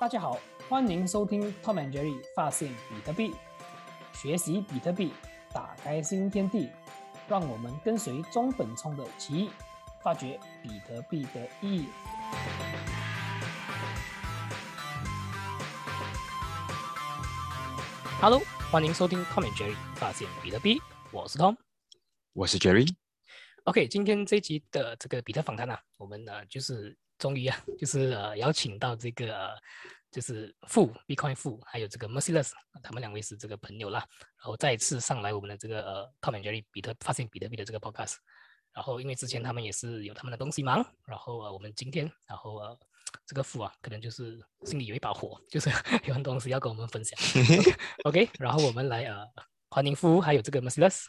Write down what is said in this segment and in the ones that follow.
大家好，欢迎收听 Tom and Jerry 发现比特币，学习比特币，打开新天地。让我们跟随中本聪的奇遇，发掘比特币的意义。Hello，欢迎收听 Tom and Jerry 发现比特币，我是 Tom，我是 Jerry。OK，今天这集的这个比特访谈呢，我们呢就是终于啊，就是呃邀请到这个就是富 Bitcoin 富，还有这个 Merciless，他们两位是这个朋友啦，然后再一次上来我们的这个呃 Tom and Jerry 比特发现比特币的这个 Podcast。然后因为之前他们也是有他们的东西忙，然后呃我们今天，然后呃这个富啊，可能就是心里有一把火，就是 有很多东西要跟我们分享。OK，然后我们来呃欢迎富还有这个 Merciless。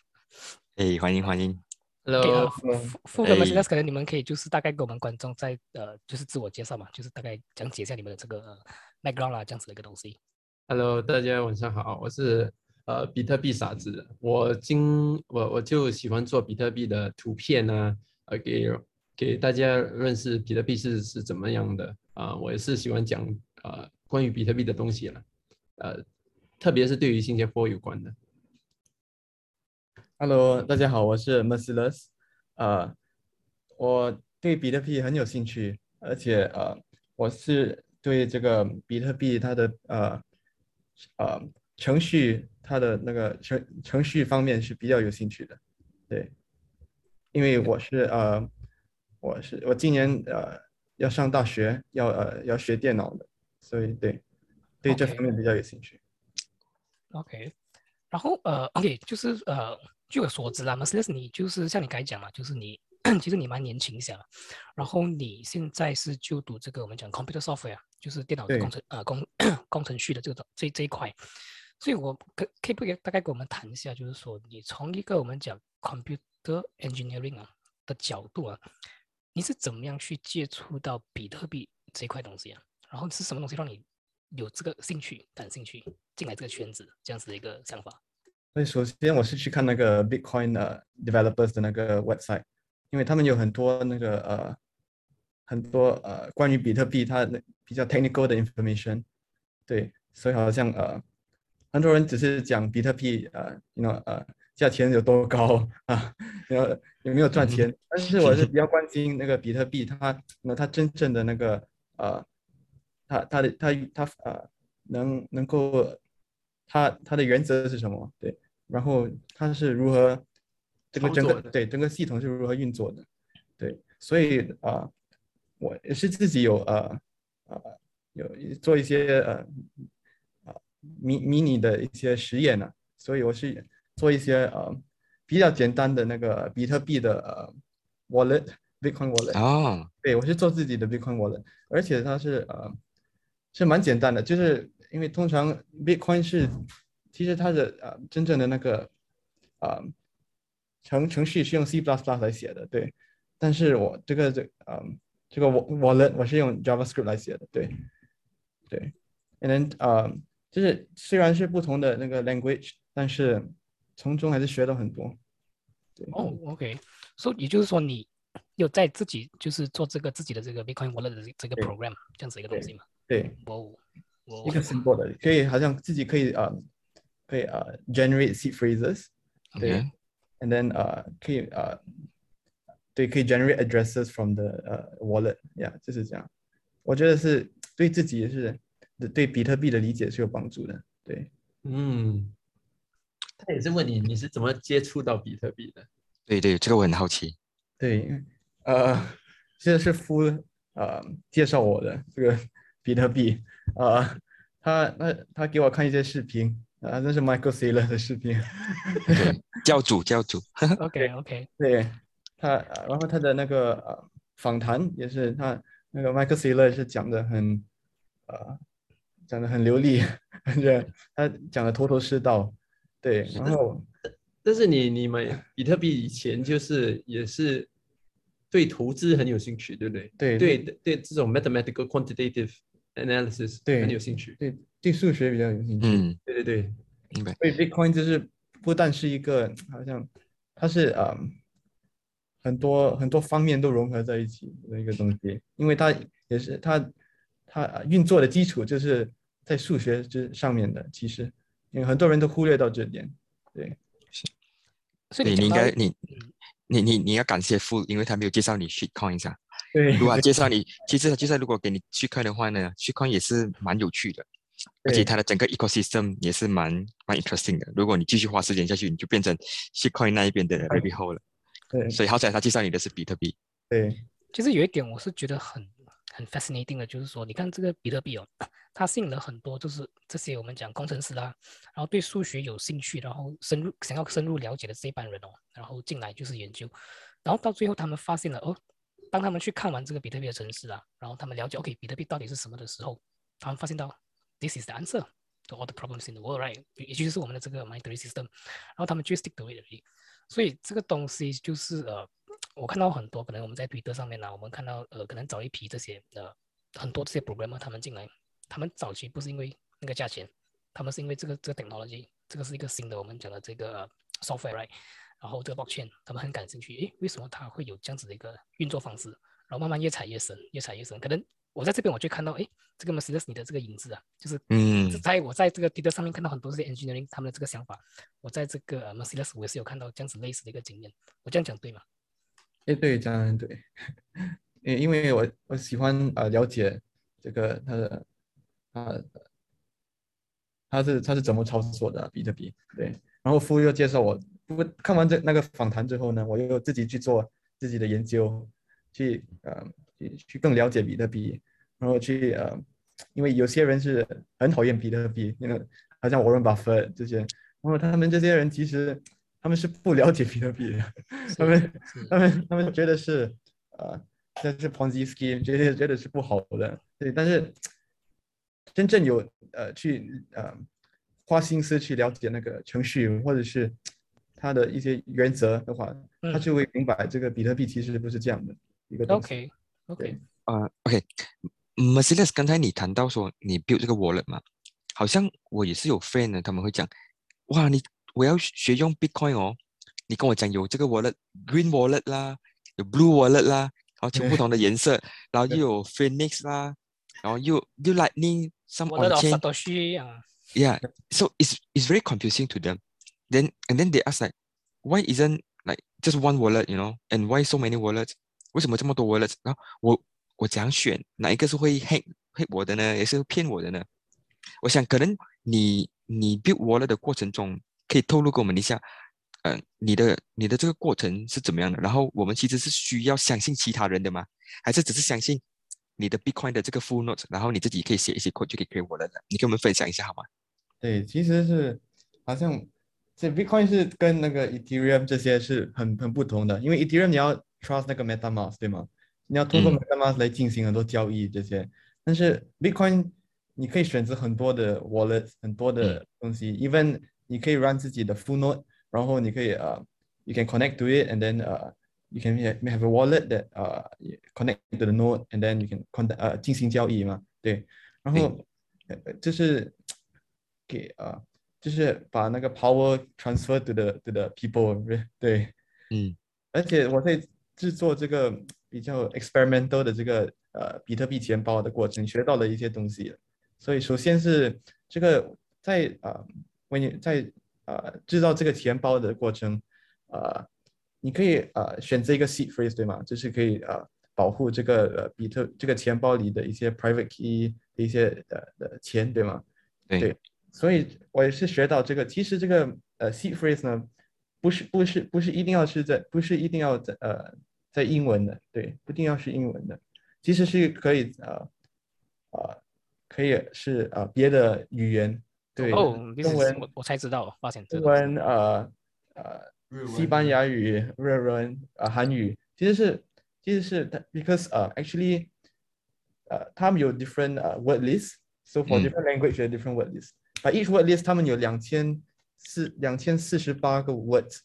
哎，欢迎欢迎。Hello，富富跟 Merciless，可能你们可以就是大概给我们观众在呃就是自我介绍嘛，就是大概讲解一下你们的这个 background 啦，这样子的一个东西。Hello，大家晚上好，我是呃比特币傻子，我今我我就喜欢做比特币的图片啊，呃给给大家认识比特币是是怎么样的。啊、我也是喜欢讲呃关于比特币的东西了，呃特别是对于新加坡有关的。Hello，大家好，我是 Merciless，呃，我对比特币很有兴趣，而且呃，我是对这个比特币它的呃呃程序它的那个程程序方面是比较有兴趣的，对，因为我是呃我是我今年呃要上大学，要呃要学电脑的，所以对对这方面比较有兴趣。OK，然后呃，OK，就是呃，据我所知啦 m e r c e d e s 你就是像你刚才讲嘛，就是你 其实你蛮年轻一下了，然后你现在是就读这个我们讲 computer software，就是电脑对工程呃工工程序的这个这这一块，所以我可可以不可以大概给我们谈一下，就是说你从一个我们讲 computer engineering 啊的角度啊，你是怎么样去接触到比特币这一块东西啊？然后是什么东西让你有这个兴趣、感兴趣进来这个圈子这样子的一个想法？所以首先我是去看那个 Bitcoin 的 developers 的那个 website，因为他们有很多那个呃很多呃关于比特币它的比较 technical 的 information，对，所以好像呃很多人只是讲比特币呃，you know 呃价钱有多高啊，然后有没有赚钱，但是我是比较关心那个比特币它那它真正的那个呃它它的它它呃能能够它它的原则是什么？对，然后它是如何这个整个对整个系统是如何运作的？对，所以啊、呃我也是自己有呃呃有做一些呃啊迷迷你的一些实验呢、所以我是做一些呃比较简单的那个比特币的呃 wallet Bitcoin wallet。啊，对，我是做自己的 Bitcoin wallet，而且它是呃是蛮简单的，就是因为通常 Bitcoin 是其实它的呃真正的那个呃程程序是用 C++ 来写的，对，但是我这个这呃这个 wa- wallet 我是用 JavaScript 来写的，对对，and then 呃就是虽然是不同的那个 language，但是从中还是学到很多，对，哦，OK，所、以也就是说你有在自己就是做这个自己的这个 Bitcoin Wallet 的这这个 program 这样子一个东西嘛？对。一个 simple 的，可以好像自己可以呃，可以呃 generate seed phrases，对 OK，and then 呃可以呃，对，可以 generate addresses from the 呃 wallet，yeah，就是这样。我觉得是对自己也是对比特币的理解是有帮助的，对。嗯，他也是问你你是怎么接触到比特币的？对对，这个我很好奇。对，呃，这是夫呃介绍我的这个比特币，呃，他那他给我看一些视频，啊，那是 Michael Saylor 的视频，对，教主教主，OK OK，对他，呃然后他的那个呃访谈也是他那个 Michael Saylor 是讲的很呃讲的很流利，而且他讲的头头是道，对，然后。但是你你们比特币以前就是也是对投资很有兴趣，对不对？对对对，这种 mathematical quantitative analysis 对很有兴趣。对对数学比较有兴趣，嗯，对对对，明白。所以 Bitcoin 就是不但是一个好像它是呃很多很多方面都融合在一起的一个东西，因为它也是它它呃运作的基础就是在数学之上面的。其实，因为很多人都忽略到这点。对，是所以你应该你你你你要感谢富，因为他没有介绍你 shitcoin 啊。对，如果他介绍你，其实他介绍如果给你去看的话呢，去看也是蛮有趣的，而且它的整个 ecosystem 也是蛮蛮 interesting 的。如果你继续花时间下去，你就变成 shitcoin 那一边的 rabbit hole 了。对。所以好彩他介绍你的是比特币。对。其实有一点我是觉得很很 fascinating 的，就是说，你看这个比特币哦，它吸引了很多就是这些我们讲工程师啦，然后对数学有兴趣，然后深入想要深入了解的这一班人哦，然后进来就是研究，然后到最后他们发现了哦，当他们去看完这个比特币的城市啊，然后他们了解 OK 比特币到底是什么的时候，他们发现到 this is the answer to all the problems in the world right，也就是我们的这个 monetary system，然后他们就 stick to it。所以这个东西就是呃，我看到很多可能我们在推特上面呢、我们看到呃，可能早一批这些呃很多这些 programmer 他们进来，他们早期不是因为那个价钱，他们是因为这个这个 technology，这个是一个新的我们讲的这个、software right，然后这个 blockchain 他们很感兴趣，诶，为什么它会有这样子的一个运作方式？然后慢慢越踩越深，越踩越深，可能我在这边我就看到，诶，这个 Mercedes 你的这个影子啊，就是嗯在我在这个 Twitter 上面看到很多这些 engineering 他们的这个想法，我在这个呃 Mercedes 我也是有看到这样子类似的一个经验，我这样讲对吗？哎，对，这样对。因因为我我喜欢呃了解这个他的啊，他是他是怎么操作的比特币，对。然后夫又介绍我，不过看完这那个访谈之后呢，我又自己去做自己的研究，去呃去去更了解比特币，然后去呃，因为有些人是很讨厌比特币，那个好像沃伦巴菲特这些，然后他们这些人其实他们是不了解比特币的，他们他们他们觉得是呃，这是 Ponzi scheme，觉得觉得是不好的，对，但是真正有呃去呃花心思去了解那个程序或者是它的一些原则的话，他嗯就会明白这个比特币其实不是这样的一个东西。OK OK，啊，OK，Mercedes，刚才你谈到说你 build 这个 wallet 嘛，好像我也是有 friend 呢，他们会讲，哇，你我要学用 Bitcoin 哦，你跟我讲有这个 wallet，green wallet 啦，有 blue wallet 啦，然后全不同的颜色，然后又有 Phoenix 啦，然后又又 Lightning some 我的 on 老 chain，Satoshi 啊，Yeah, so it's it's very confusing to them. Then and then they ask like, why isn't like just one wallet, you know? And why so many wallets? 为什么这么多 wallets？然后我我怎样选哪一个是会 hack hack 我的呢？也是骗我的呢？我想可能你你 build wallet 的过程中，可以透露给我们一下，呃，你的你的这个过程是怎么样的？然后我们其实是需要相信其他人的吗？还是只是相信你的 Bitcoin 的这个 full note，然后你自己可以写一些 code 就可以 create wallet 了？你跟我们分享一下好吗？对，其实是好像这 Bitcoin 是跟那个 Ethereum 这些是很很不同的，因为 Ethereum 你要 trust 那个 MetaMask 对吗？你要通过嗯 MetaMask 来进行很多交易这些，但是 Bitcoin 你可以选择很多的 wallet，很多的东西，even 你可以 run 自己的 full node，然后你可以呃、you can connect to it and then 呃、you can have have a wallet that 呃、connect to the node and then you can conduct 呃进行交易嘛，对，然后呃就是给呃就是把那个 power transfer to the to the people，对，嗯而且我在制作这个比较 experimental 的这个呃比特币钱包的过程，学到了一些东西。所以首先是这个在啊，为你在呃制造这个钱包的过程，呃，你可以呃选择一个 seed phrase 对吗？就是可以呃保护这个呃比特这个钱包里的一些 private key 的一些呃的钱对吗？对对所以我也是学到这个，其实这个呃 seed phrase 呢，不是不是不是一定要是在不是一定要在呃在英文的，对，不一定要是英文的，其实是可以呃呃可以是呃别的语言，对，哦，这是中文我我才知道，发现这中个东西文呃呃西班牙语、日文呃韩语，其实是其实是它 because 呃 actually 呃他们有 different 呃 word list，so for 嗯 different language 有 different word list。But each word list 他们有两千四两千四十八个 words，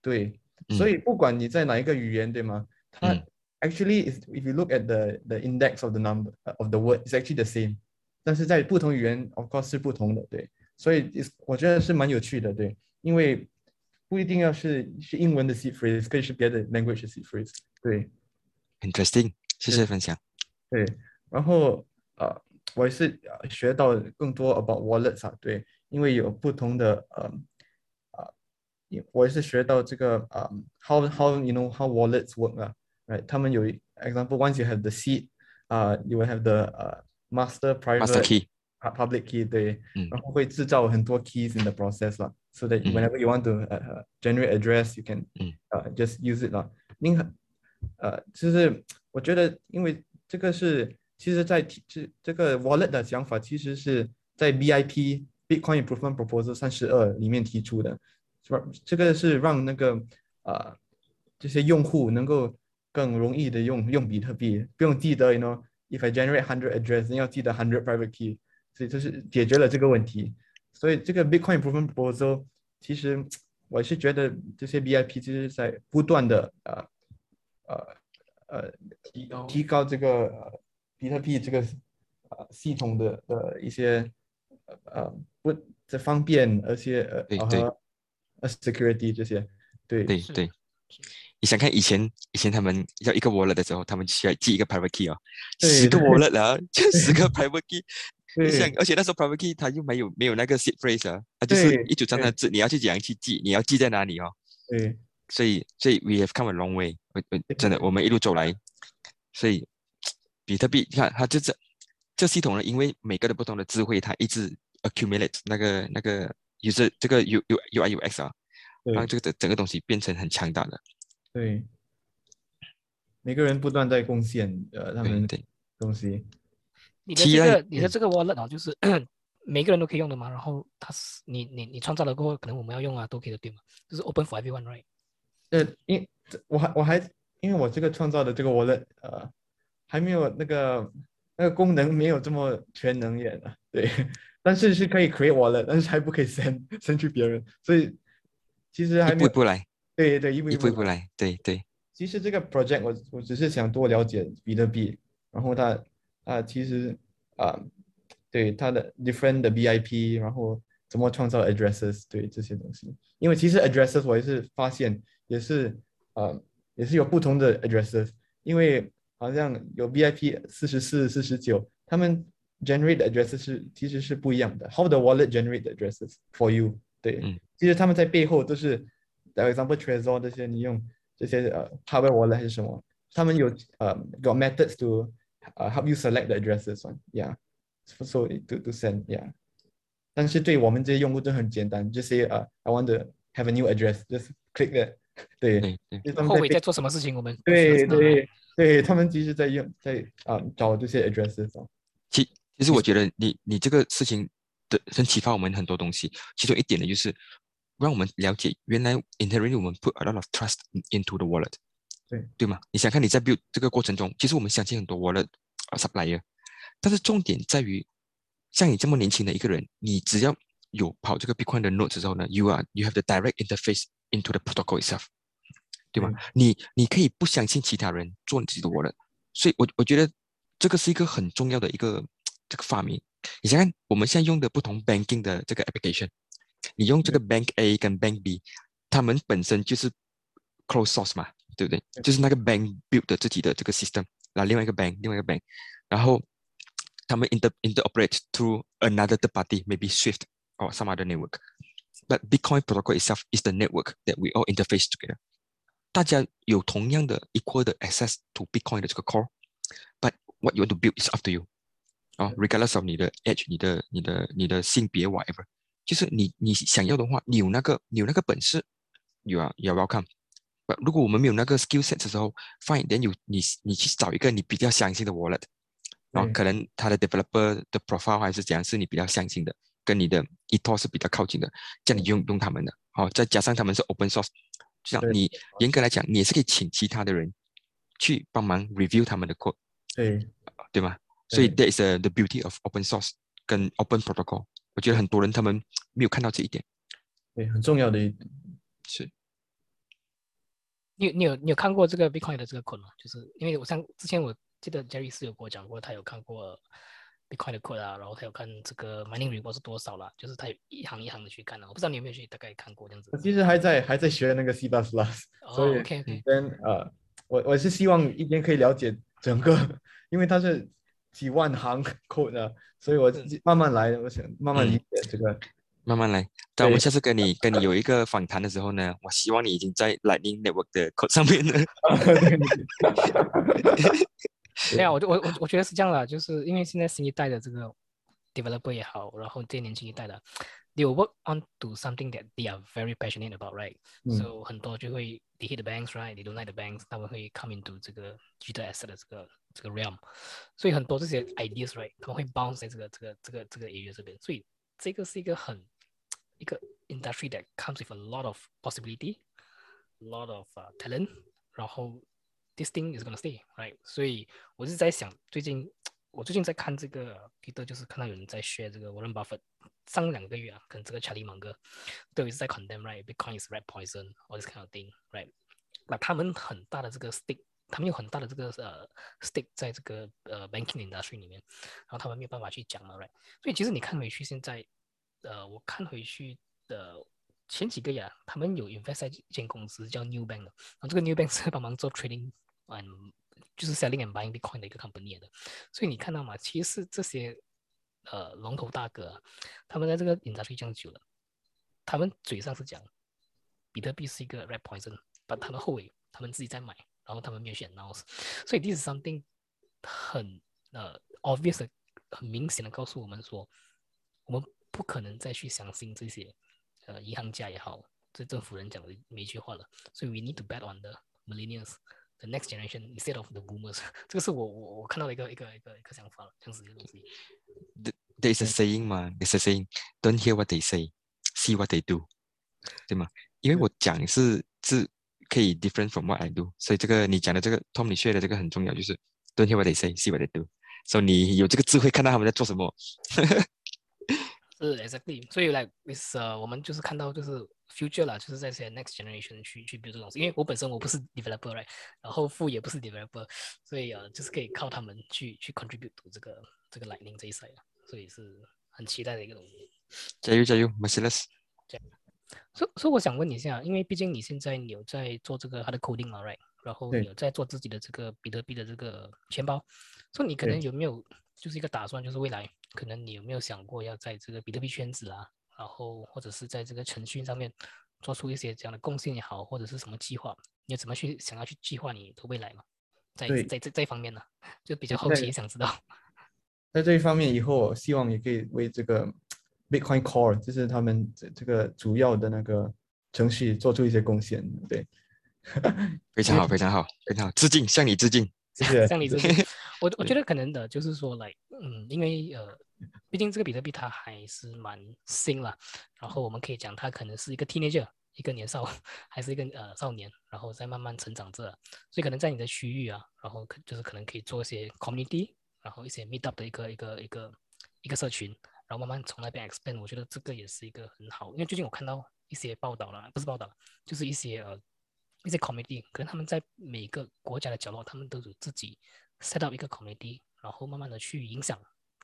对，所以不管你在哪一个语言，对吗？它嗯 actually is if you look at the the index of the number uh, of the word, it's actually the same，但是在不同语言 of course 是不同的，对，所以 is 我觉得是蛮有趣的，对，因为不一定要是是英文的 seed phrase，可以是别的 language 的 seed phrase，对。，interesting，谢谢分享。对，然后呃，我也是呃学到更多 about wallets 啊，对，因为有不同的呃啊，也我也是学到这个啊、how how you know how wallets work 啊，right？他们有 example once you have the seed 啊、you will have the 呃 master private master key， pu- public key 对，嗯然后会制造很多 keys in the process 啦，so that 嗯 whenever you want to 呃、呃 generate address you can 嗯呃 just use it 啦。另很呃，就是我觉得，因为这个是 其实在提这这个 wallet 的想法，其实是在 BIP Bitcoin Improvement Proposal 三十二里面提出的，是吧？这个是让那个呃这些用户能够更容易的用用比特币，不用记得，you know if I generate hundred address，你要记得 hundred private key，所以这是解决了这个问题。所以这个 Bitcoin Improvement Proposal 其实我是觉得这些 BIP 其实在不断的呃呃呃提高提高这个呃比特币这个呃系统的呃一些呃呃不这方便，而且呃对对呃和呃 security 这些，对。对对。你想看以前以前他们要一个 wallet 的时候，他们需要记一个 private key 哦，十个 wallet 啊，就十个 private key。你对想，而且那时候 private key 它又没有没有那个 seed phrase 啊，它就是一组长的字，你要去怎样去记，你要记在哪里哦。对。所以所以 we have come a long way，真的我们一路走来，所以比特币你看它就这这系统呢，因为每个的不同的智慧，它一直 accumulate 那个那个 user 这个 U U U I U X 啊，让这个整整个东西变成很强大的。对，每个人不断在贡献呃他们东西，你的这个你的嗯这个 wallet 啊，就是每个人都可以用的嘛。然后它是你你你创造了过后，可能我们要用啊，都可以的，对吗？就是 open for everyone，right？呃，因我还我还因为我这个创造的这个 wallet 呃还没有那个那个功能没有这么全能眼啊，对，但是是可以 create wallet，但是还不可以 send send 去别人，所以其实还一步一步来，对对一步一步一步来。对对。其实这个 project 我我只是想多了解比特币，然后它啊其实啊对它的 different 的 BIP，然后怎么创造 addresses，对这些东西，因为其实 addresses 我也是发现也是呃也是有不同的 addresses，因为好像有 BIP 四十四、四十九，他们 generate 的 addresses 是其实是不一样的。How the wallet generate the addresses for you？对，嗯其实他们在背后都是，for example Trezor 这些，你用这些呃 hardware wallet 还是什么，他们有呃 got methods to 呃 help you select the addresses one yeah so to to send yeah 但是对我们这些用户都很简单，就 say 呃 I want to have a new address just click that 对，对对，就他们在背后尾在做什么事情，我们不需要对知道啊对 对，他们其实在用在啊、找这些 addresses 哦，其其实我觉得你你这个事情的很启发我们很多东西，其中一点呢就是让我们了解原来 inherently 我们 put a lot of trust into the wallet，对对吗？你想看你在 build 这个过程中，其实我们相信很多 wallet 啊 supplier，但是重点在于像你这么年轻的一个人，你只要有跑这个 Bitcoin 的 node 之后呢，you are you have the direct interface into the protocol itself，对吗？你你可以不相信其他人做你自己的 wallet，所以我我觉得这个是一个很重要的一个这个发明。你想想，我们现在用的不同 banking 的这个 application，你用这个 bank A 跟 bank B，他们本身就是 close source 嘛，对不对？对就是那个 bank build 的自己的这个 system，然后另外一个 bank，另外一个 bank，然后他们 inter interoperate through another third party, maybe Swift or some other network. But Bitcoin protocol itself is the network that we all interface together. 大家有同样的 equal 的 access to Bitcoin 的这个 core，but what you want to build is up to you. 啊，regardless of 你的 age、你的、你的、你的性别 whatever，就是你你想要的话，你有那个你有那个本事，you are you are welcome。But 如果我们没有那个 skill set 的时候，fine，then you 你你去找一个你比较相信的 wallet，然后可能他的 developer 的 profile 还是怎样是你比较相信的，跟你的 ethos 是比较靠近的，这样你用用他们的，好、再加上他们是 open source，这样你严格来讲，你也是可以请其他的人去帮忙 review 他们的 code，对对吗？所以对 that is a, the beauty of open source 跟 open protocol。我觉得很多人他们没有看到这一点，对，很重要的一点，是你有你有你有看过这个 Bitcoin 的这个 code 吗？就是因为我像之前我记得 Jerry 是有跟我讲过，他有看过 Bitcoin 的 code 啊，然后他有看这个 mining report 是多少啦，就是他有一行一行的去看啊。我不知道你有没有去大概看过这样子我。其实还在还在学那个 C++，所哦以，OK OK，跟呃，我我是希望一边可以了解整个，因为它是几万行 code 的，所以我自己慢慢来，我想慢慢理解这个。慢慢来。等我们下次跟你跟你有一个访谈的时候呢，我希望你已经在 Lightning Network 的 code 上面了。对啊，我就我我我觉得是这样的，就是因为现在新一代的这个 developer 也好，然后这些年轻一代的，they will work on to something that they are very passionate about, right? 嗯 So 很多就会 they hate the banks, right? They don't like the banks，他们会 come into 这个 digital asset 的这个这个 realm，所以很多这些 ideas, right? 他们会 bounce 在这个这个这个这个 area 这边，所以这个是一个很一个 industry that comes with a lot of possibility, a lot of、uh, talent，然后 this thing is gonna stay, right? 所以我是在想，最近我最近在看这个 Peter，就是看到有人在学这个 Warren Buffett 上两个月啊，跟这个 Charlie Munger 都一直在 condemn right Bitcoin is rat poison all this kind of thing right？那他们很大的这个 stick，他们有很大的这个呃 stick 在这个呃 banking industry 里面，然后他们没有办法去讲了 right？所以其实你看回去现在，呃，我看回去的前几个月啊，他们有 invest 在一间公司叫 New Bank，然后这个 New Bank 是帮忙做 trading，嗯，就是 selling and buying Bitcoin 的一个 company 的。所以你看到吗？其实这些呃龙头大哥、啊，他们在这个 industry 这样久了，他们嘴上是讲比特币是一个 red poison，但他们后尾他们自己在买，然后他们没有选 nouns 所以 this something 很呃 obvious、很明显的告诉我们说，我们不可能再去相信这些呃银行家也好，这政府人讲的每一句话了。所以 we need to bet on the millennials。the next generation instead of the boomers，这个是我我我看到的一个一个一个一个想法了，这样子的东西。 There is a saying 嘛，There's a saying, don't hear what they say, see what they do，对吗？因为我讲是是可以 different from what I do，所以这个你讲的这个 Tom 你 share 的这个很重要，就是 don't hear what they say, see what they do。所以你有这个智慧，看到他们在做什么。是 exactly，所以 like is 呃，我们就是看到就是 future 啦，就是在这些 next generation 去去 build 这个东西。因为我本身我不是 developer right，然后父也不是 developer，所以呃，就是可以靠他们去去 contribute 这个这个 lightning 这一 side 啊，所以是很期待的一个东西。加油加油 m e r c i l e s 所以所以我想问你一下，因为毕竟你现在你有在做这个它的 coding 嘛，right？然后你有在做自己的这个比特币的这个钱包，所以你可能有没有就是一个打算，就是未来可能你有没有想过要在这个比特币圈子啊，然后或者是在这个程序上面做出一些这样的贡献也好，或者是什么计划，你有怎么去想要去计划你的未来嘛？在对在这这方面呢，就比较好奇，想知道。在这一方面，以后我希望也可以为这个 Bitcoin Core，就是他们这这个主要的那个程序做出一些贡献。对，非常好非常好非常好，致敬向你致敬。谢谢。向你致敬，我我觉得可能的就是说，来，嗯，因为呃，毕竟这个比特币它还是蛮新了，然后我们可以讲它可能是一个 teenager，一个年少，还是一个呃少年，然后再慢慢成长着，所以可能在你的区域啊，然后可就是可能可以做一些 community，然后一些 meet up 的一个一个一个一个社群，然后慢慢从那边 expand，我觉得这个也是一个很好，因为最近我看到一些报道了，不是报道，就是一些呃一些 community，可能他们在每个国家的角落，他们都有自己 set up 一个 community，然后慢慢的去影响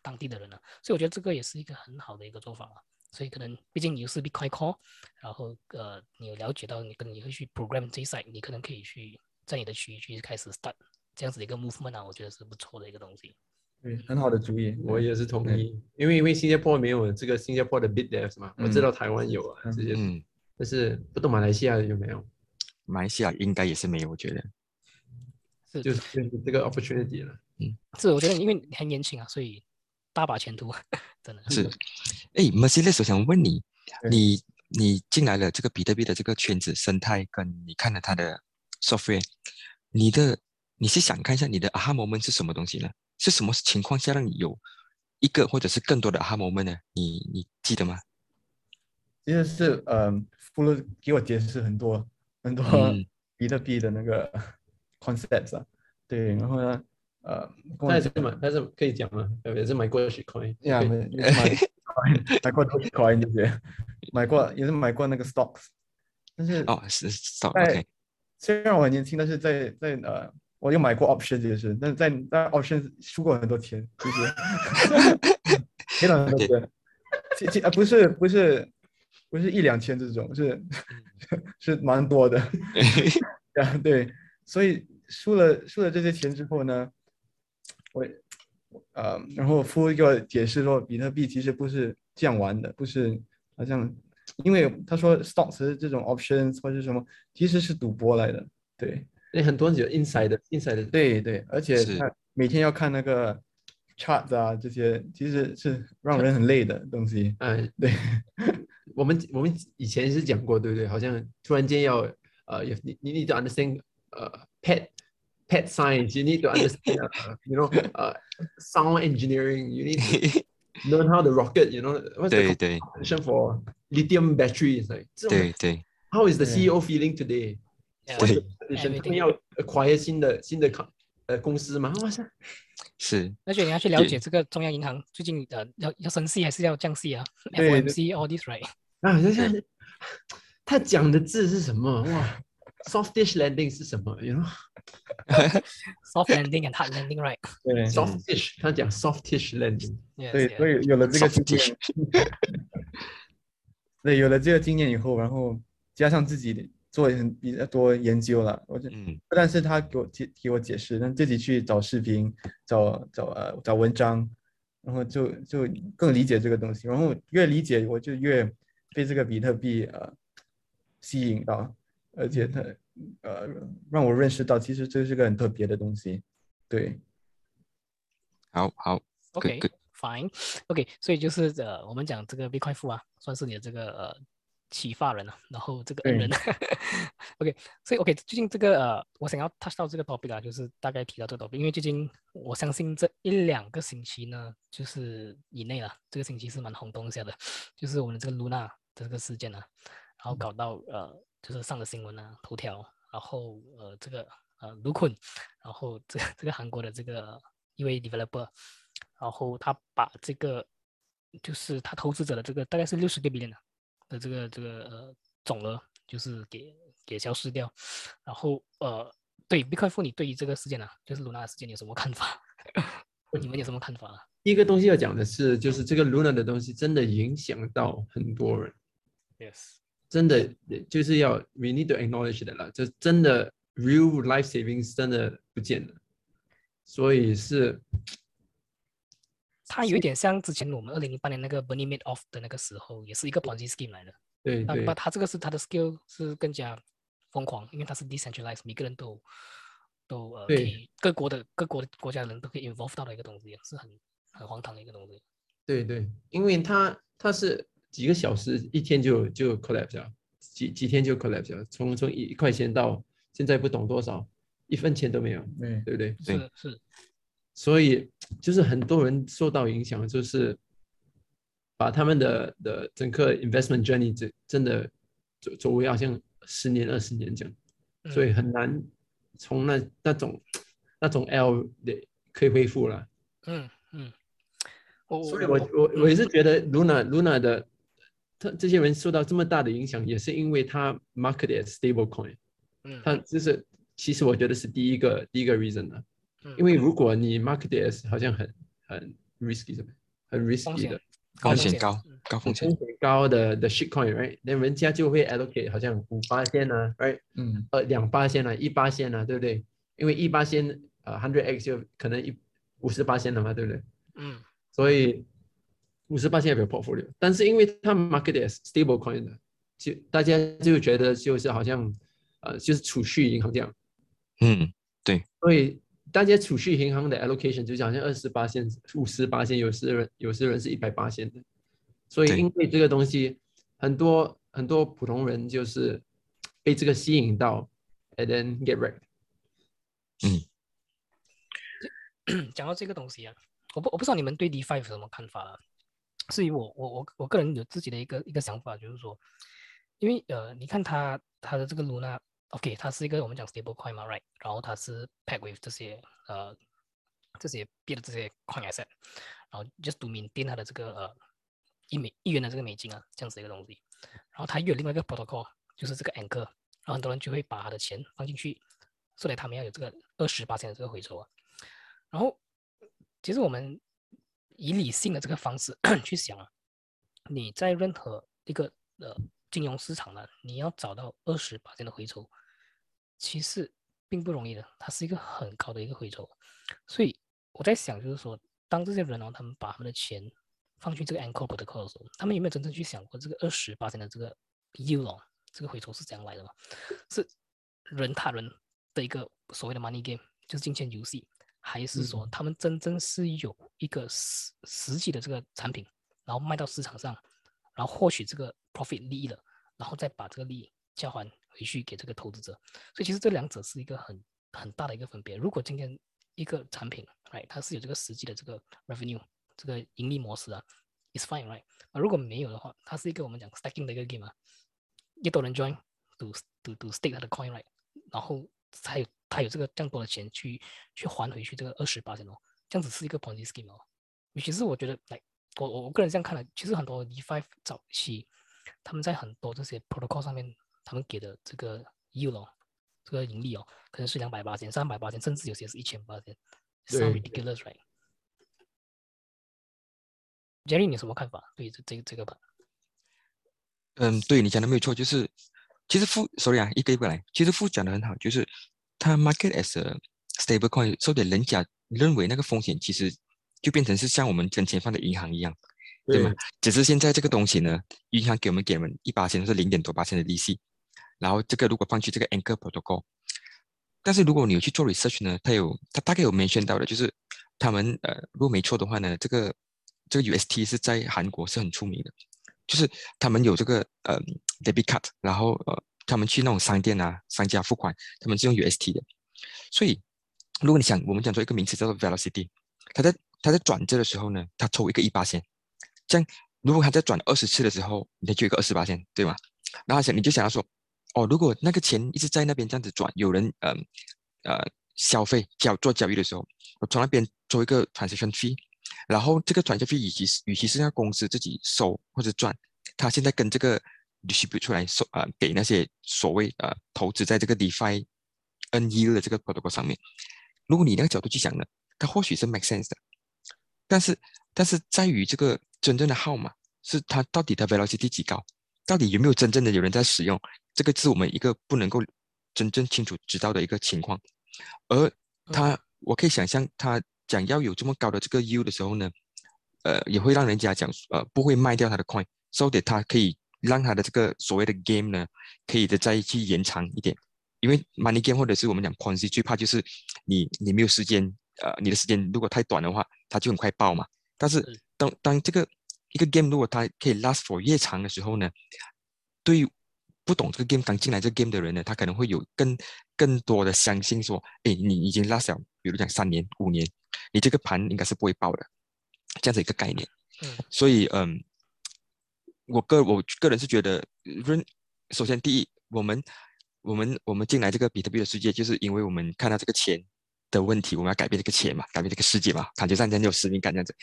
当地的人了。所以我觉得这个也是一个很好的一个做法嘛。所以可能毕竟你又是 Bitcoin Core，然后呃你有了解到你可能你会去 program 这一 side，你可能可以去在你的区域去开始 start 这样子的一个 movement 啊，我觉得是不错的一个东西。对，很好的主意。我也是同对意，因为因为新加坡没有这个新加坡的 BitDev 嘛，我知嗯道台湾有啊嗯这些，嗯，但是不懂马来西亚有没有，马来西亚应该也是没有，我觉得。是就是这个 opportunity 了。嗯是，我觉得因为你还年轻啊，所以大把前途，真的是，哎 m e r c i l e s 我想问你，你你进来了这个比特币的这个圈子生态，跟你看了它的 software，你的你是想看一下你的 aha moment 是什么东西呢？是什么情况下让你有一个或者是更多的 aha moment 呢？你你记得吗？其实是嗯，富勒给我解释很多很多嗯比特币的那个 concepts 啊，对，然后呢，呃，跟我他也是买，他是可以讲吗？也是买过许 coin，呀，对没也是买买过 Dogecoin 这些，买过也是买过那个 stocks，但是哦，是 OK，虽然我很年轻，但是在在呃，我有买过 option 这些事，但是在在 option 输过很多钱，其实。赔了很多钱，其其啊不是不是不是一两千这种，是 是蛮多的，啊对，所以输了输了这些钱之后呢，我呃，然后夫给我解释说，比特币其实不是这样玩的，不是好像，因为他说 stocks 这种 options 或者什么，其实是赌博来的，对。那很多人有 inside 的 inside 的对对，而且是他每天要看那个 charts 啊，这些其实是让人很累的东西，哎，对。我们我们以前是讲过，对不对？好像突然间要呃，有你你 need to understand 呃 pet pet science，you need to understand 呃 you know 呃 sound engineering，you need to learn how the rocket，you know what's the 对对 competition for lithium batteries like 这种对对 how is the 对 CEO feeling today？ Yeah, 对 competition，他们要 acquire 新的新的 com 呃公司吗？哇塞！是，而且你要去了也解这个中央银行最近呃要要升息还是要降息啊对对？FOMC all this right？啊，这是他讲的字是什么？哇 ，softish landing 是什么？You know Soft landing and hard landing right？对。Softish，他讲 softish landing。对，所以有了这个经验，对，有了这个经验以后，然后加上自己做很比较多研究了，我就但是他给我解给我解释，但自己去找视频、找找呃找文章，然后就就更理解这个东西，然后越理解我就越被这个比特币呃吸引到，而且他呃让我认识到其实这是个很特别的东西，对，好好 OK good fine OK，所以就是呃，我们讲这个 Bitcoin 富啊，算是你的这个呃启发人啊，然后这个恩人。OK，所以 OK，最近这个呃，我想要 touch 到这个 topic 啊，就是大概提到这个 topic，因为最近我相信这一两个星期呢，就是以内了，这个星期是蛮轰动一下的，就是我们这个 Luna 的这个事件啊，然后搞到呃，就是上了新闻啊，头条，然后呃这个呃卢坤，然后这 这个韩国的这个一位 developer。然后他把这个就是他投资者的这个大概是六十个 billion 的这个这个呃总额，就是给给消失掉。然后呃，对 Bitcoin 富，你对于这个事件呢、就是 Luna 事件，你有什么看法？你们有什么看法啊？第一个东西要讲的是，就是这个 Luna 的东西真的影响到很多人，Yes，真的就是要 we need to acknowledge 的了，就真的 real life savings 真的不见了，所以是它有一点像之前我们二零零八年那个 Bernie Madoff 的那个时候，也是一个 Ponzi scheme 来的。对对那那它这个是它的 skill 是更加疯狂，因为它是 decentralized，每个人都都呃各国的各国的国家的人都可以 involve 到的一个东西，是很很荒唐的一个东西。对对，因为它它是几个小时一天就就 collapse 了，几几天就 collapse 了，从从一块钱到现在不懂多少，一分钱都没有，对对不对？对是是，所以就是很多人受到影响，就是把他们的的整个 investment journey 真真的走走位好像十年二十年这样，所以嗯很难从那那种那种 L 的可以恢复了。嗯嗯，我所以我我我也是觉得 Luna Luna 的他这些人受到这么大的影响，也是因为他 market as stable coin，嗯他就是其实我觉得是第一个第一个 reason 呢、嗯因为如果你 market as 好像很很 risky 什么，很 risky 的。风险险高嗯高风险风，险高的的 shit coin，right？那人家就会 allocate 好像五八线啊，right？嗯呃，两八线啊，一八线啊，对不对？因为一八线呃 hundred x 就可能一五十八线了嘛，对不对？嗯所以五十八线有 portfolio，但是因为它 market as stable coin 的，就大家就觉得就是好像呃就是储蓄银行这样，嗯对。所以大家储蓄银行的 allocation 就好像二十八线、五十八线，有些人有些人是一百八线的，所以因为这个东西，很多很多普通人就是被这个吸引到，and then get wrecked。讲到这个东西啊，我不我不知道你们对 DeFi 有什么看法啊？至于我我我我个人有自己的一个一个想法，就是说，因为呃，你看它它的这个 Luna，OK，、它是一个我们讲 stable coin 嘛，right？然后它是 pack with 这些呃这些别的这些 coin asset，然后 just to maintain 它的这个呃一美一元的这个美金啊，这样子一个东西。然后它又有另外一个 protocol，就是这个 Anchor，然后很多人就会把他的钱放进去，所以他们要有这个二十八的这个回收啊。然后，其实我们以理性的这个方式 去想，你在任何一个呃金融市场呢，你要找到二十八的回抽，其实并不容易的，它是一个很高的一个回抽。所以我在想，就是说，当这些人哦，他们把他们的钱放去这个 Anchor Protocol 的时候，他们有没有真正去想过这个二十八的这个 yield 哦，这个回抽是怎样来的吗？是人他人的一个所谓的 money game，就是金钱游戏，还是说他们真正是有一个实实际的这个产品，然后卖到市场上，然后获取这个 profit 利益了，然后再把这个利益交还回去给这个投资者？所以其实这两者是一个很很大的一个分别。如果今天一个产品，right，它是有这个实际的这个 revenue 这个盈利模式啊，is fine，right？啊，如果没有的话，它是一个我们讲 stacking 的一个 game 啊，越多人 join to to to stake 它的 coin，right？然后才有他有这个这样多的钱去去还回去这个二十八千哦，这样子是一个 Ponzi scheme 哦。尤其是我觉得，来我我我个人这样看来，其实很多 DeFi 早期他们在很多这些 protocol 上面，他们给的这个 yield 哦，这个盈利哦，可能是两百八千、三百八千，甚至有些是一千八千，so ridiculous，right？Jerry，你有什么看法？对这这这个吧？嗯，对你讲的没有错，就是其实富，sorry 啊，一个一个来，其实富讲的很好，就是它 market as a stable coin，所以人家认为那个风险其实就变成是像我们跟前放的银行一样，对吗？只是现在这个东西呢，银行给我们给我们一八千是零点多八千的利息，然后这个如果放去这个 Anchor Protocol，但是如果你有去做 research 呢，它有它大概有 mention 到的，就是他们呃，如果没错的话呢，这个这个 UST 是在韩国是很出名的，就是他们有这个呃 debit card，然后呃他们去那种商店啊商家付款，他们是用 UST 的，所以如果你想我们讲做一个名词叫做 velocity，它在它在转折的时候呢，它抽一个一八线，这样如果它在转二十次的时候，你就一个二十八线，对吗？然后想你就想要说，哦，如果那个钱一直在那边这样子转，有人呃呃消费交做交易的时候，我从那边抽一个 transaction fee。然后这个转账费，与其与其是让公司自己收或者赚，他现在跟这个 distribute 出来所啊，给那些所谓呃投资在这个 DeFi NE 的这个 protocol 上面。如果你那个角度去想呢，它或许是 make sense 的，但是但是在于这个真正的号码是它到底的 velocity 几高，到底有没有真正的有人在使用，这个是我们一个不能够真正清楚知道的一个情况。而它，我可以想象它。讲要有这么高的这个 U 的时候呢，呃，也会让人家讲，呃，不会卖掉他的 coin，so that 他可以让他的这个所谓的 game 呢，可以的再去延长一点。因为 money game 或者是我们讲 Ponzi 最怕就是你你没有时间，呃，你的时间如果太短的话，它就很快爆嘛。但是当当这个一个 game 如果它可以 last for 越长的时候呢，对于不懂这个 game 刚进来这个 game 的人呢，他可能会有更更多的相信说，哎，你已经 last 了，比如讲三年、五年。你这个盘应该是不会爆的，这样子一个概念。嗯，所以嗯，我个我个人是觉得，认首先第一，我们我们我们进来这个比特币的世界，就是因为我们看到这个钱的问题，我们要改变这个钱嘛，改变这个世界嘛，感觉上真的有使命感这样子。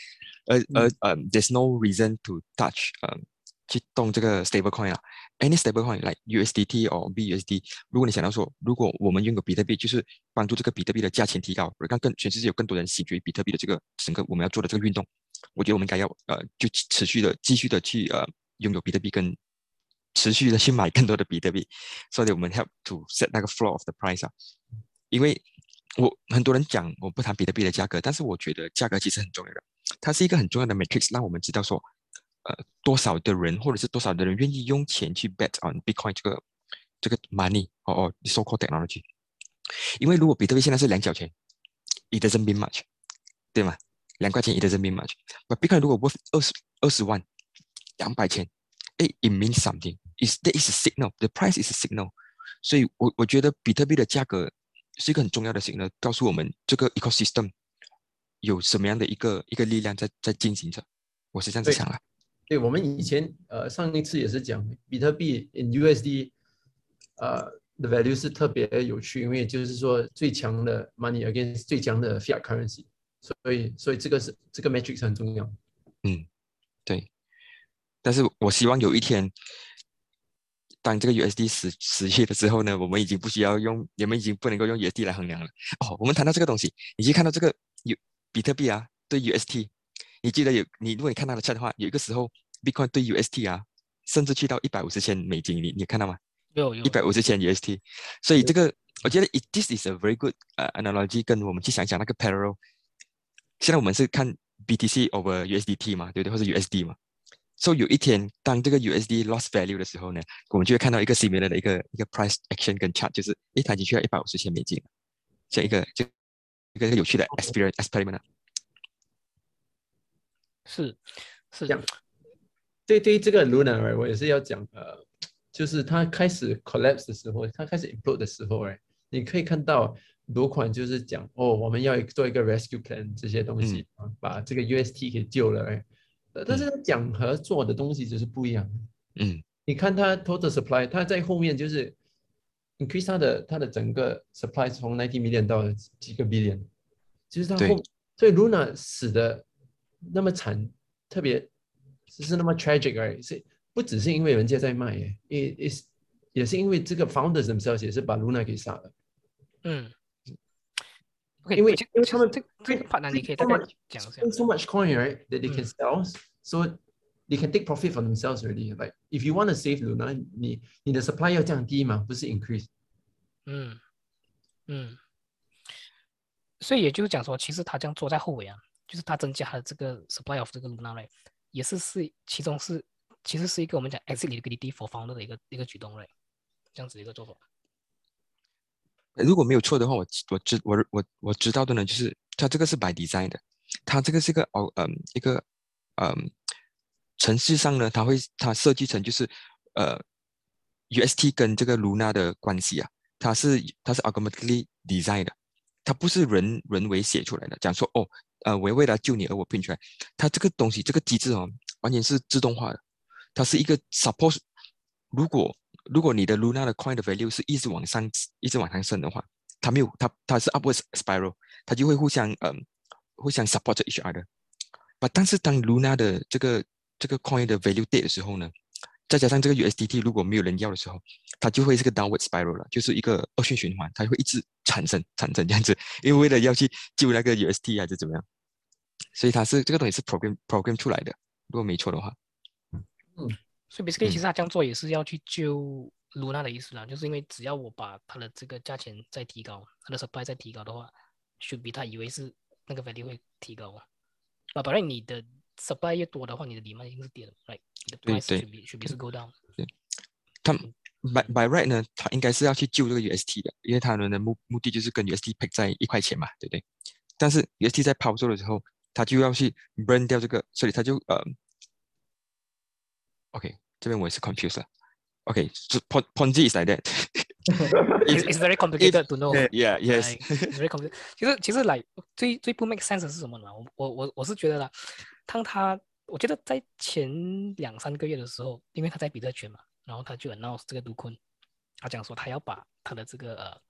而而呃，there's no reason to touch 呃。去动这个 stable coin 啊，any stable coin like USDT or BUSD。如果你想到说，如果我们拥有比特币，就是帮助这个比特币的价钱提高，让更全世界有更多人喜觉比特币的这个整个我们要做的这个运动，我觉得我们应该要呃，就持续的继续的去呃拥有比特币，跟持续的去买更多的比特币。所以我们 help to set 那个 floor of the price 啊。因为我很多人讲我不谈比特币的价格，但是我觉得价格其实很重要的，它是一个很重要的 matrix，让我们知道说。呃，多少的人，或者是多少的人愿意用钱去 bet on Bitcoin 这个这个 money 哦哦，so called technology？因为如果比特币现在是两角钱，it doesn't mean much，对吗？两块钱 it doesn't mean much。But Bitcoin 如果 worth 二十二十万，两百千，哎，it means something。is there is a signal，the price is a signal。所以我我觉得比特币的价格是一个很重要的 signal，告诉我们这个 ecosystem 有什么样的一个一个力量在在进行着。我是这样子想的。对我们以前呃上一次也是讲比特币 in USD，呃 The value 是特别有趣，因为就是说最强的 money against 最强的 fiat currency，所以所以这个是这个 metric 很重要。嗯，对。但是我希望有一天，当这个 USD 死死去的时候呢，我们已经不需要用，我们已经不能够用 USD 来衡量了。哦，我们谈到这个东西，你去看到这个有比特币啊，对 UST。你记得有你，如果你看他的 chat 的话，有一个时候，Bitcoin 对 UST 啊，甚至去到一百五十千美金，你你看到吗？有有。一百五十千 UST，所以这个我觉得，this is a very good 呃 analogy，跟我们去想想那个 parallel。现在我们是看 BTC over USDT 嘛，对不对？或者 USD 嘛。所、so, 以有一天，当这个 USD lost value 的时候呢，我们就会看到一个 similar 的一个一个 price action 跟 chart，就是一台已经去了一百五十千美金，这一个就一个有趣的 experiment experiment。是是这样。对对，这个 Luna，我也是要讲呃，就是它开始 collapse 的时候，它开始 implode 的时候，哎，你可以看到罗款就是讲哦，我们要做一个 rescue plan 这些东西啊，把这个 UST 给救了，哎。但是他讲和做的东西就是不一样。嗯，你看他 total supply，他在后面就是 increase 他的他的整个 supply 从 ninety million 到几个 billion，就是他后，所以 Luna 死的那么惨，特别只是那么 tragic 而已，是不只是因为人家在卖，也也是也是因为这个 founders themselves 也是把 Luna 给杀了。嗯。因为因为他们这这个 partner 你可以大概讲一下。So much coin, right? That they can sell, so they can take profit for themselves already. Like if you want to save Luna，你你的 supply 要降低嘛，不是 increase。嗯嗯，所以也就是讲说，其实他这样做在后尾啊，就是他增加了这个 supply of 这个 Luna 嘞，也是是其中是其实是一个我们讲 exit liquidity for founder 的一个一个举动嘞，这样子一个做法。如果没有错的话，我我知我我我知道的呢，就是它这个是 by design 的，它这个是一个哦嗯一个嗯程序上呢，它会它设计成就是呃 UST 跟这个 Luna 的关系啊，它是它是 automatically design 的，它不是人人为写出来的。讲说哦呃我为了救你而我拼出来，它这个东西这个机制哦完全是自动化的，它是一个 suppose 如果。如果你的 Luna 的 coin 的 value 是一直往上、一直往上升的话，它没有它它是 Upwards Spiral，它就会互相嗯互相 support each other。but 但是当 Luna 的这个这个 coin 的 value dead 的时候呢，再加上这个 USDT 如果没有人要的时候，它就会是个 downward spiral 了，就是一个恶性循环，它会一直产生产生这样子，因为为了要去救那个 UST 还是怎么样，所以它是这个东西是 program program 出来的，如果没错的话，嗯。所以 basically 其实他这样做也是要去救 Luna 的意思啦，就是因为只要我把它的这个价钱再提高，它的 supply 再提高的话，should be 他以为是那个 value 会提高啊。啊，反正你的 supply 越多的话，你的 demand 一定是跌的，right？你的 price should be should be 是 go down。对，他 by by right 呢，他应该是要去救这个 UST 的，因为他们的目目的就是跟 UST peg 在一块钱嘛，对不对？但是 UST 在抛售的时候，他就要去 burn 掉这个，所以他就呃，OK。这边我也是 confused。Okay, so Ponzi is like that. it's, it's very complicated to know. Yeah, yes. Like, very complicated. 其实其实 like 最最不 make sense 是什么呢？我我我我是觉得啦，当他我觉得在前两三个月的时候，因为他在比特圈嘛，然后他就 announce 这个杜坤，他讲说他要把他的这个呃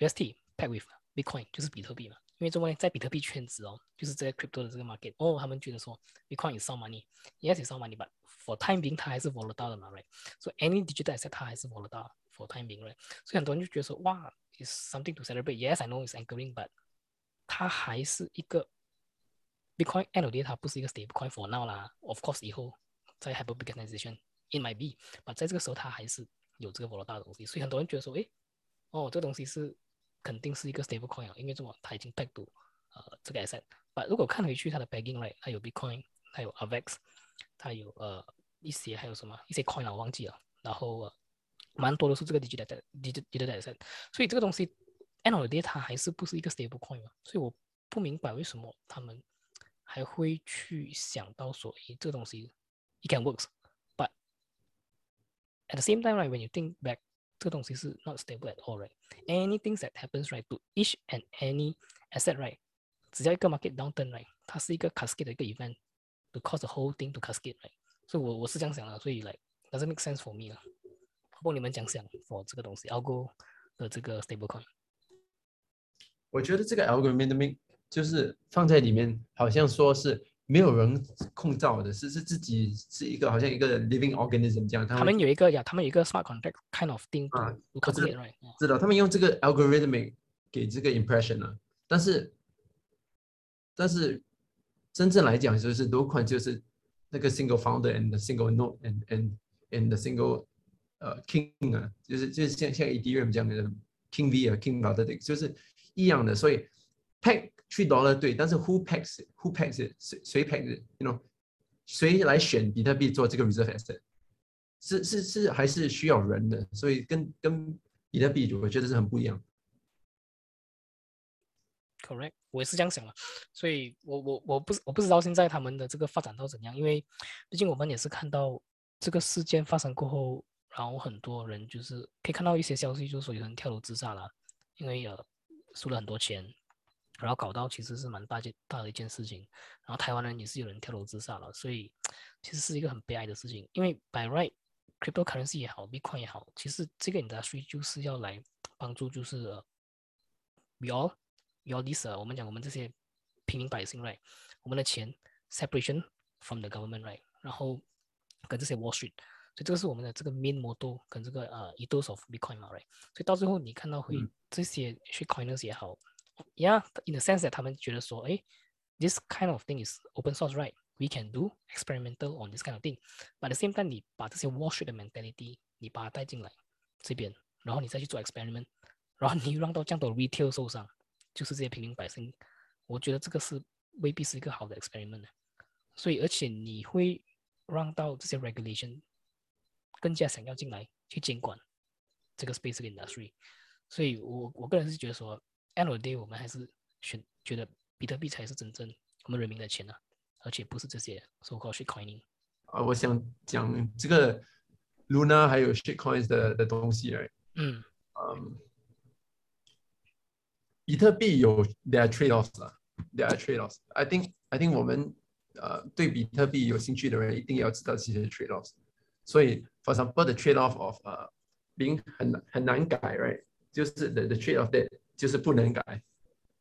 UST pack with Bitcoin，就是比特币嘛。因为这边在比特币圈子哦，就是这个 crypto 的这个 market 哦，他们觉得说 Bitcoin is sound money，yes is sound money，but for time being 它还是 volatile 的嘛，right？So any digital asset 它还是 volatile for time being，right？所以很多人就觉得说，哇，is something to celebrate，yes I know it's anchoring，but 它还是一个 Bitcoin end of day 它不是一个 stable coin for now 啦，of course 以后在 hyper Bitcoinization it might be，but 在这个时候它还是有这个 volatile 的东西，所以很多人觉得说，诶，哦，这个东西是。肯定是一个 stable coin 啊，因为这么它已经 back to 呃这个 asset。但如果看回去它的 backing right，它有 Bitcoin，它有 Avex，它有呃 一些还有什么一些 coin 啊，我忘记了。然后呃蛮多都是这个 digital digital asset。所以这个东西 end of the day 它还是不是一个 stable coin 嘛？所以我不明白为什么他们还会去想到说，诶，这个东西 it can works。But at the same time right when you think back 这个东西是 not stable at all, right? Anything that happens, right, to each and any asset, right? 只要一个 market downturn, right? 它是一个 cascade 的一个 event to cause the whole thing to cascade, right? 所以我我是这样想的，所以 like doesn't make sense for me 了。不过你们讲想 for 这个东西，algo 的这个 stable coin。我觉得这个 algorithm 就是放在里面，好像说是没有人控造的，是是自己是一个好像一个 living organism 这样。他们有一个呀，他们有一个 smart contract kind of thing 啊，知道他们用这个 algorithm 给这个 impression 啊，但是但是真正来讲就是多款就是那个 single founder and single node and and and the single 呃 king 啊，就是就是像像 Ethereum 这样的 king V 啊 king v a l d e 就是一样的，所以 pack three dollar 对，但是 who packs it？who packs it？谁谁 pack it？you know，谁来选比特币做这个 reserve asset？是是是还是需要人的，所以跟跟比特币我觉得是很不一样。 Correct，我也是这样想的，所以我我我不我不知道现在他们的这个发展到怎样，因为毕竟我们也是看到这个事件发生过后，然后很多人就是可以看到一些消息，就是说有人跳楼自杀了，因为呃输了很多钱，然后搞到其实是蛮大件大的一件事情，然后台湾人也是有人跳楼自杀了，所以其实是一个很悲哀的事情，因为 by right cryptocurrency 也好，Bitcoin 也好，其实这个 industry 就是要来帮助就是呃 we all we all this 呃我们讲我们这些平民百姓 right，我们的钱 separation from the government right，然后跟这些 Wall Street，所以这个是我们的这个 main motto 跟这个呃 ethos of Bitcoin 嘛 right，所以到最后你看到会嗯这些 shitcoiners 也好，yeah，in the sense that 他们觉得说，哎，this kind of thing is open source right。We can do experimental on this kind of thing, but at the same time，你把这些 Wall Street 的 mentality，你把它带进来这边，然后你再去做 experiment，然后你又让到这样多 retail 受伤， 就是这些平民百姓，我觉得这个是未必是一个好的 experiment 的。所以，而且你会让到这些 regulation 更加想要进来去监管这个 space 这个 industry。所以我我个人是觉得说，end of the day 我们还是选觉得比特币才是真正我们人民的钱啊，而且不是这些 so called shitcoining。啊，我想讲这个 Luna 还有 shitcoins 的的东西，right？嗯嗯，比特币有 their trade offs 啦，there are trade offs。I think I think 我们呃对比特币有兴趣的人一定要知道这些 trade offs。所以，for example the trade off of 呃 being 很难很难改，right？就是 the the trade off that 就是不能改，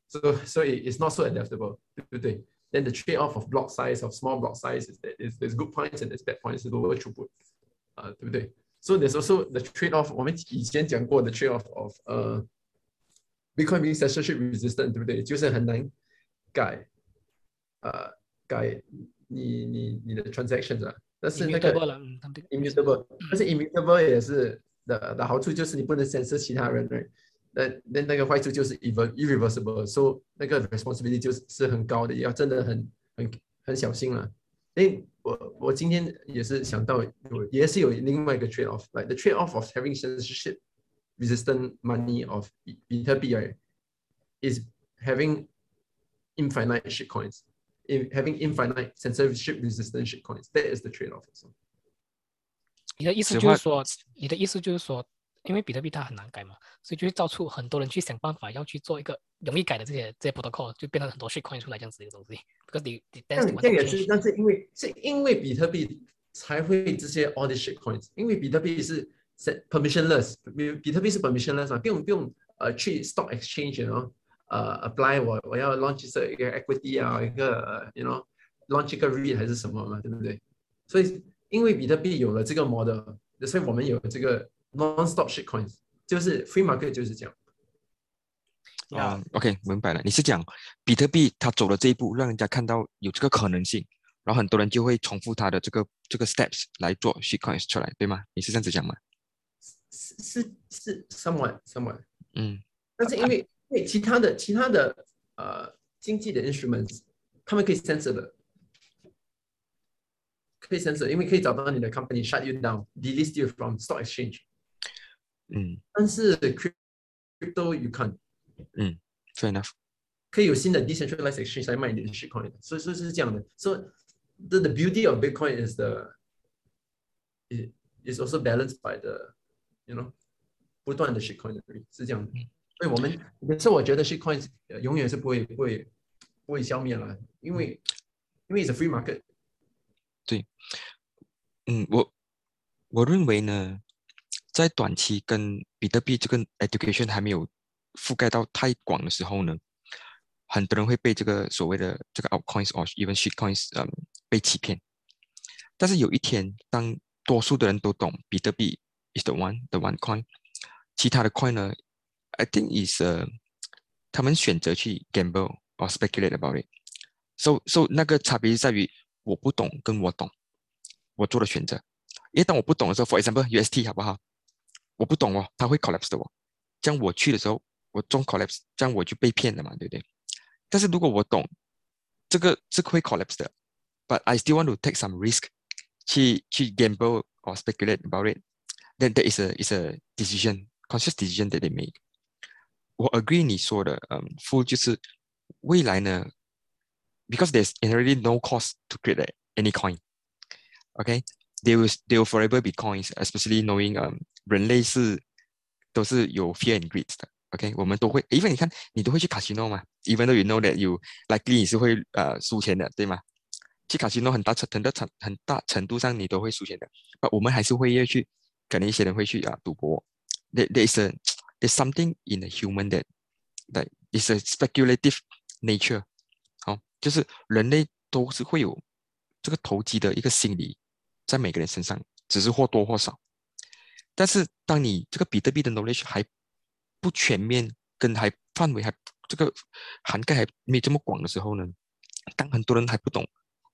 所以所以 it's not so adaptable，对不对？Then the trade off of block size of small block size is that is there's good points and there's bad points is lower throughput，啊、对不对？So there's also the trade off，我们以前讲过的 trade off of 呃 Bitcoin being censorship resistant，对不对？就是很难改，呃，改你你你的 transactions 啊，但是那个 immutable 了，嗯，他们这个 immutable，但是 immutable 也是的的好处就是你不能 censor 其他人，right？那那那个坏处就是 irre irreversible，so 那个 responsibility 就是是很高的，要真的很很很小心了。诶，我我今天也是想到有也是有另外一个 trade off，like the trade off of having censorship resistant money of 比比特币 right is having infinite shitcoins。in having infinite censorship resistant shitcoins. That is the trade-off. Also. 你的意思此话就是说，你的意思就是说，因为比特币它很难改嘛，所以就会造出很多人去想办法要去做一个容易改的这些这些 protocol，就变成很多 shitcoin 出来这样子的东西。Because they they 这 tend 样 to want 这样 to 也是， change。但是因为是因为比特币才会这些 all the shitcoins，因为比特币是 set permissionless，比比特币是 permissionless 嘛，不用不用呃去 stock exchange 然后呃 apply 我我要 launch 这一个 equity 啊一个呃 you know launch 一个 REIT 还是什么嘛，对不对？所以因为比特币有了这个 model，所以我们有这个 non-stop shitcoins，就是 free market 就是这样。啊、o k 明白了。你是讲比特币它走了这一步，让人家看到有这个可能性，然后很多人就会重复它的这个这个 steps 来做 shitcoins 出来，对吗？你是这样子讲吗？是是是 somewhat somewhat。嗯但是因为因为其他的其他的呃经济的 instruments，他们可以 censor 的，可以 censor，因为可以找到你的 company shut you down，delist you from stock exchange。嗯但是 crypto you can't， ，fair enough。可以有新的 decentralized exchange 来卖你的 shitcoin，所以所以是这样的。So the the beauty of Bitcoin is the it is also balanced by the you know 不断的 shitcoin 是这样的。所以我们可是我觉得 shitcoins 永远是不会不会不会消灭了，因为因为 it's a free market。对嗯，我我认为呢，在短期跟比特币这个 education 还没有覆盖到太广的时候呢，很多人会被这个所谓的这个 altcoins or even shitcoins 嗯被欺骗。但是有一天，当多数的人都懂比特币 is the one the one coin，其他的 coin 呢，I think is 呃，他们选择去 gamble or speculate about it。So so 那个差别是在于我不懂跟我懂。我做的选择。因为当我不懂的时候，for example UST 好不好？我不懂哦，它会 collapse 的哦。这样我去的时候，我中 collapse，这样我就被骗了嘛，对不对？ 但是如果我懂这个这个会 collapse 的，but I still want to take some risk 去去 gamble or speculate about it, then that is a is a decision conscious decision that they make. 我 agree 你说的，嗯，full 就是未来呢，because there's already no cost to create a- any coin. Okay, they will they will forever be coins, especially knowing 嗯、人类是都是有 fear and greed 的。OK，我们都会，even 你看你都会去 casino 嘛，even though you know that you likely 你是会呃输钱的，对吗？去 casino 很大程很大程很大程度上你都会输钱的，那我们还是会要去， 可能一些人会去啊赌博。There there is a there's something in the human that that is a speculative nature。好，就是人类都是会有这个投机的一个心理在每个人身上，只是或多或少。但是当你这个比特币的 knowledge 还不全面，跟还范围还这个涵盖还没这么广的时候呢，当很多人还不懂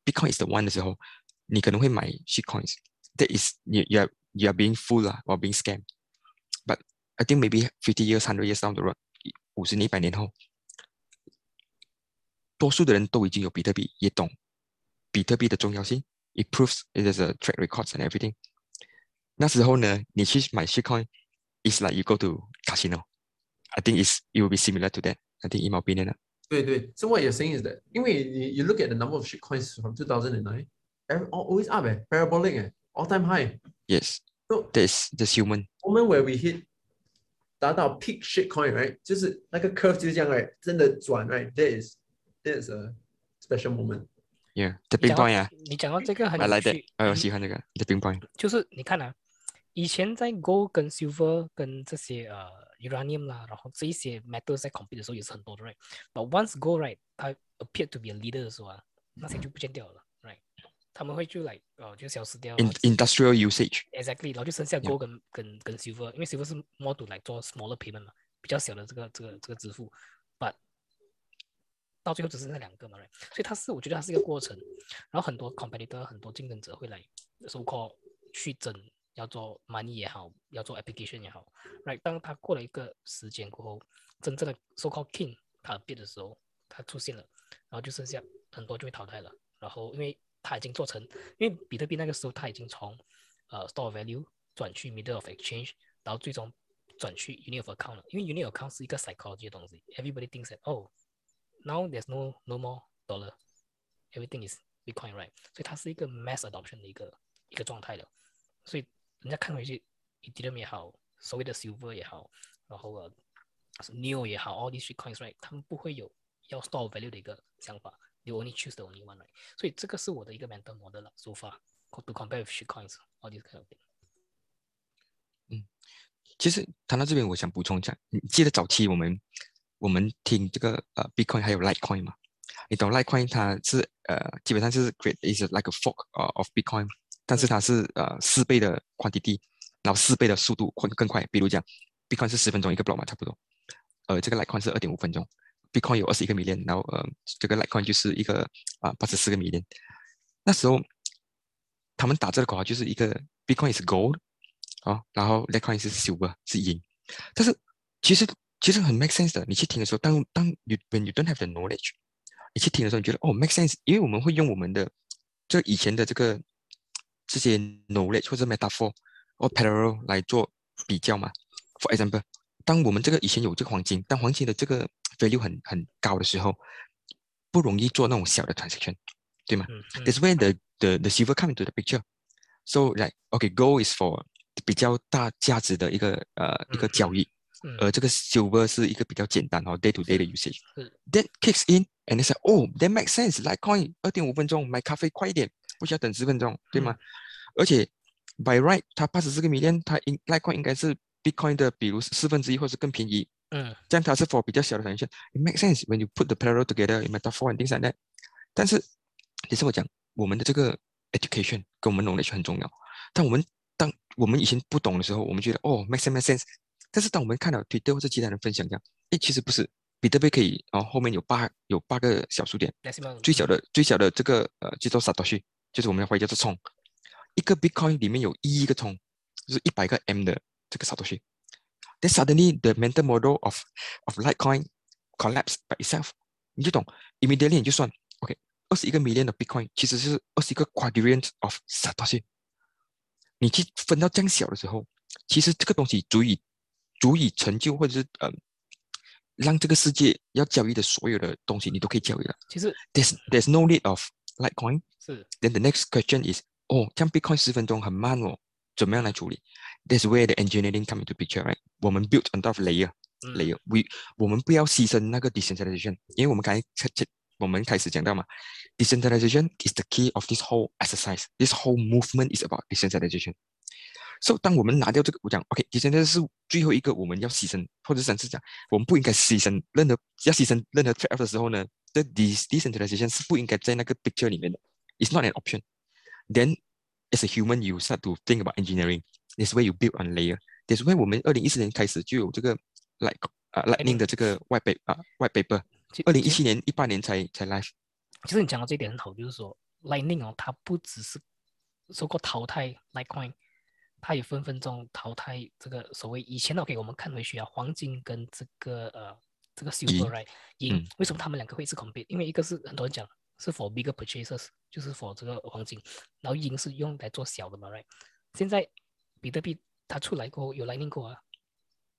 Bitcoin is the one 的时候，你可能会买 shitcoins。That is you you you are being fooled 啊，or being scammed。But I think maybe fifty years, hundred years down the road，五十年、一百年后，多数的人都已经有比特币，也懂比特币的重要性。It proves it is a track records and everything。那时候呢，你去买 shitcoin is like you go to casino。I think it's it will be similar to that. I think in my opinion 啊。对对，so what you're saying is that 因为你 you look at the number of shitcoins from 2009, every, al- always up 哎，parabolic 哎 ，all time high。 Yes, So that's that's human. moment where we hit 达到 peak shitcoin right，就是那个 curve 就是这样 right，真的转 right，that is that is a special moment。 Yeah, the 你 big 讲到 point 啊你讲到这个很 I 有 like that. 趣，呃，我嗯喜欢这个 the big point. 就是你看啊，以前在 gold 跟 silver 跟这些呃 uranium 啦，然后这一些 metal 在 compete 的时候也是很多的，right？But once gold right，它 appeared to be a leader 的时候啊，那些就不见掉了，right？ 他们会就来哦，就消失掉。Industrial usage，exactly，然后就剩下 gold 跟跟跟 silver，因为 silver 是 model 来做 smaller payment 嘛，比较小的这个这个这个支付，but 到最后只剩那两个嘛，right? 所以它是我觉得它是一个过程，然后很多 competitor 很多竞争者会来 so call 去争，要做 money 也好，要做 application 也好，right？当他过了一个时间过后，真正的 so call king 他变的时候，他出现了，然后就剩下很多就被淘汰了，然后因为他已经做成，因为比特币那个时候他已经从呃 store value 转去 middle of exchange，然后最终转去 unit of account 了，因为 unit of account 是一个 psychology 的东西，everybody thinks that oh now there's no no more dollar。everything is Bitcoin right，所以它是一个 mass adoption 的一个一个状态了，所以人家看回去，Ethereum 也好，所谓的 Silver 也好，然后呃 Neo 也好，all these coins right？他们不会有要 store value 的一个想法，you only choose the only one right，所以这个是我的一个 mental model 了，so far to compare with shitcoins all these kind of thing. 嗯。其实谈到这边，我想补充一下，你记得早期我们我们听这个呃 Bitcoin 还有 Litecoin 嘛？你懂 Litecoin 它是呃基本上就是 create is like a fork of Bitcoin，但是它是呃四倍的 quantity，然后四倍的速度更更快。比如讲，Bitcoin 是十分钟一个 block 嘛，差不多。呃，这个 Litecoin 是二点五分钟，Bitcoin 有二十一个 million，然后呃这个 Litecoin 就是一个啊八十四个 million。那时候他们打这个口号就是一个 Bitcoin is gold。哦，然后 Litecoin 是 silver 是银，但是其实其实很 make sense 的。你去听的时候，当当 you when you don't have the knowledge，你去听的时候，你觉得哦 make sense，因为我们会用我们的这以前的这个这些 knowledge 或者 metaphor 或 parallel 来做比较嘛。For example，当我们这个以前有这个黄金，当黄金的这个 value 很很高的时候，不容易做那种小的 transaction，对吗？嗯嗯 That's where the the the silver come into the picture. So like okay, gold is for 比较大价值的一个呃一个嗯交易，嗯而这个 silver 是一个比较简单哦 day to day 的 usage。是 That kicks in and it's like oh that makes sense. Litecoin 二点五分钟买咖啡快一点，不需要等十分钟，对吗？而且 by right 它八十四个 million，它应 Litecoin 应该是 Bitcoin 的比如四分之一或是更便宜， 嗯这样它是 for 比较小的 transaction。It makes sense when you put the parallel together in metaphor and things like that。但是，也是我讲，我们的这个 education 跟我们 knowledge 很重要。但我们当我们以前不懂的时候，我们觉得哦 make sense make sense。但是当我们看到 Twitter 或者其他人分享这样，诶，其实不是，比特币可以，然后后面有八有八个小数点，最小的最小的这个呃叫做 Satoshi，就是我们会叫做冲，一个 Bitcoin 里面有一个冲，就是一百个 M 的这个 Satoshi。Then suddenly the mental model of of Litecoin collapsed by itself. 你就懂，immediately 你就算，OK，二十一个 million 的 Bitcoin 其实是二十一个 quadrillion of Satoshi。你去分到这样小的时候，其实这个东西足以足以成就，或者是呃，让这个世界要交易的所有的东西，你都可以交易了。其实 There's there's no need of Litecoin。是 Then the next question is，哦，这样 Bitcoin 十分钟很慢哦，怎么样来处理 ？That's where the engineering come into picture, right？我们 build on top of layer 嗯 layer，we 我们不要牺牲那个 decentralization，因为我们刚才开开我们开始讲到嘛，decentralization is the key of this whole exercise. This whole movement is about decentralization. So 当我们拿掉这个，我讲 OK，decentralization 是最后一个我们要牺牲，或者甚至讲我们不应该牺牲任何要牺牲任何 trade off 的时候呢，这 de decentralization 是不应该在那个 picture 里面的，it's not an option. Then as a human, you start to think about engineering. Where you build on layer. That's why 我们二零一四年开始就有这个 like 啊、Lightning 的这个 white paper 啊 white paper。其二零一七年、一八年才才 live。其实你讲到这一点很好，就是说 Lightning 哦，它不只是说过淘汰 Litecoin，它也分分钟淘汰这个所谓以前的 OK，我们看回去啊，黄金跟这个呃这个 silver right 银，嗯为什么他们两个会是 compete？因为一个是很多人讲是 for bigger purchases，就是 for 这个黄金，然后银是用来做小的嘛，right？现在比特币它出来过后有 Lightning 过啊，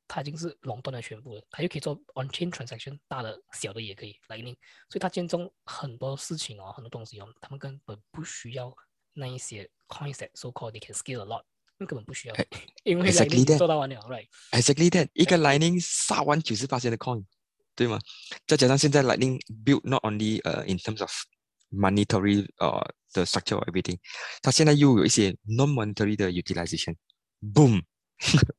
它已经是垄断了全部了，它就可以做 on-chain transaction，大的、小的也可以 Lightning，所以它兼中很多事情哦，很多东西哦，他们根本不需要那一些 concept so called they can scale a lot，根本不需要哎，因为 Lightning 做到完了，right？Exactly that，一个 Lightning 杀完九十八千的 coin，对吗？再加上现在 Lightning build not only 呃、in terms of monetary 呃、的 structure or everything，它现在又有一些 non-monetary 的 Boom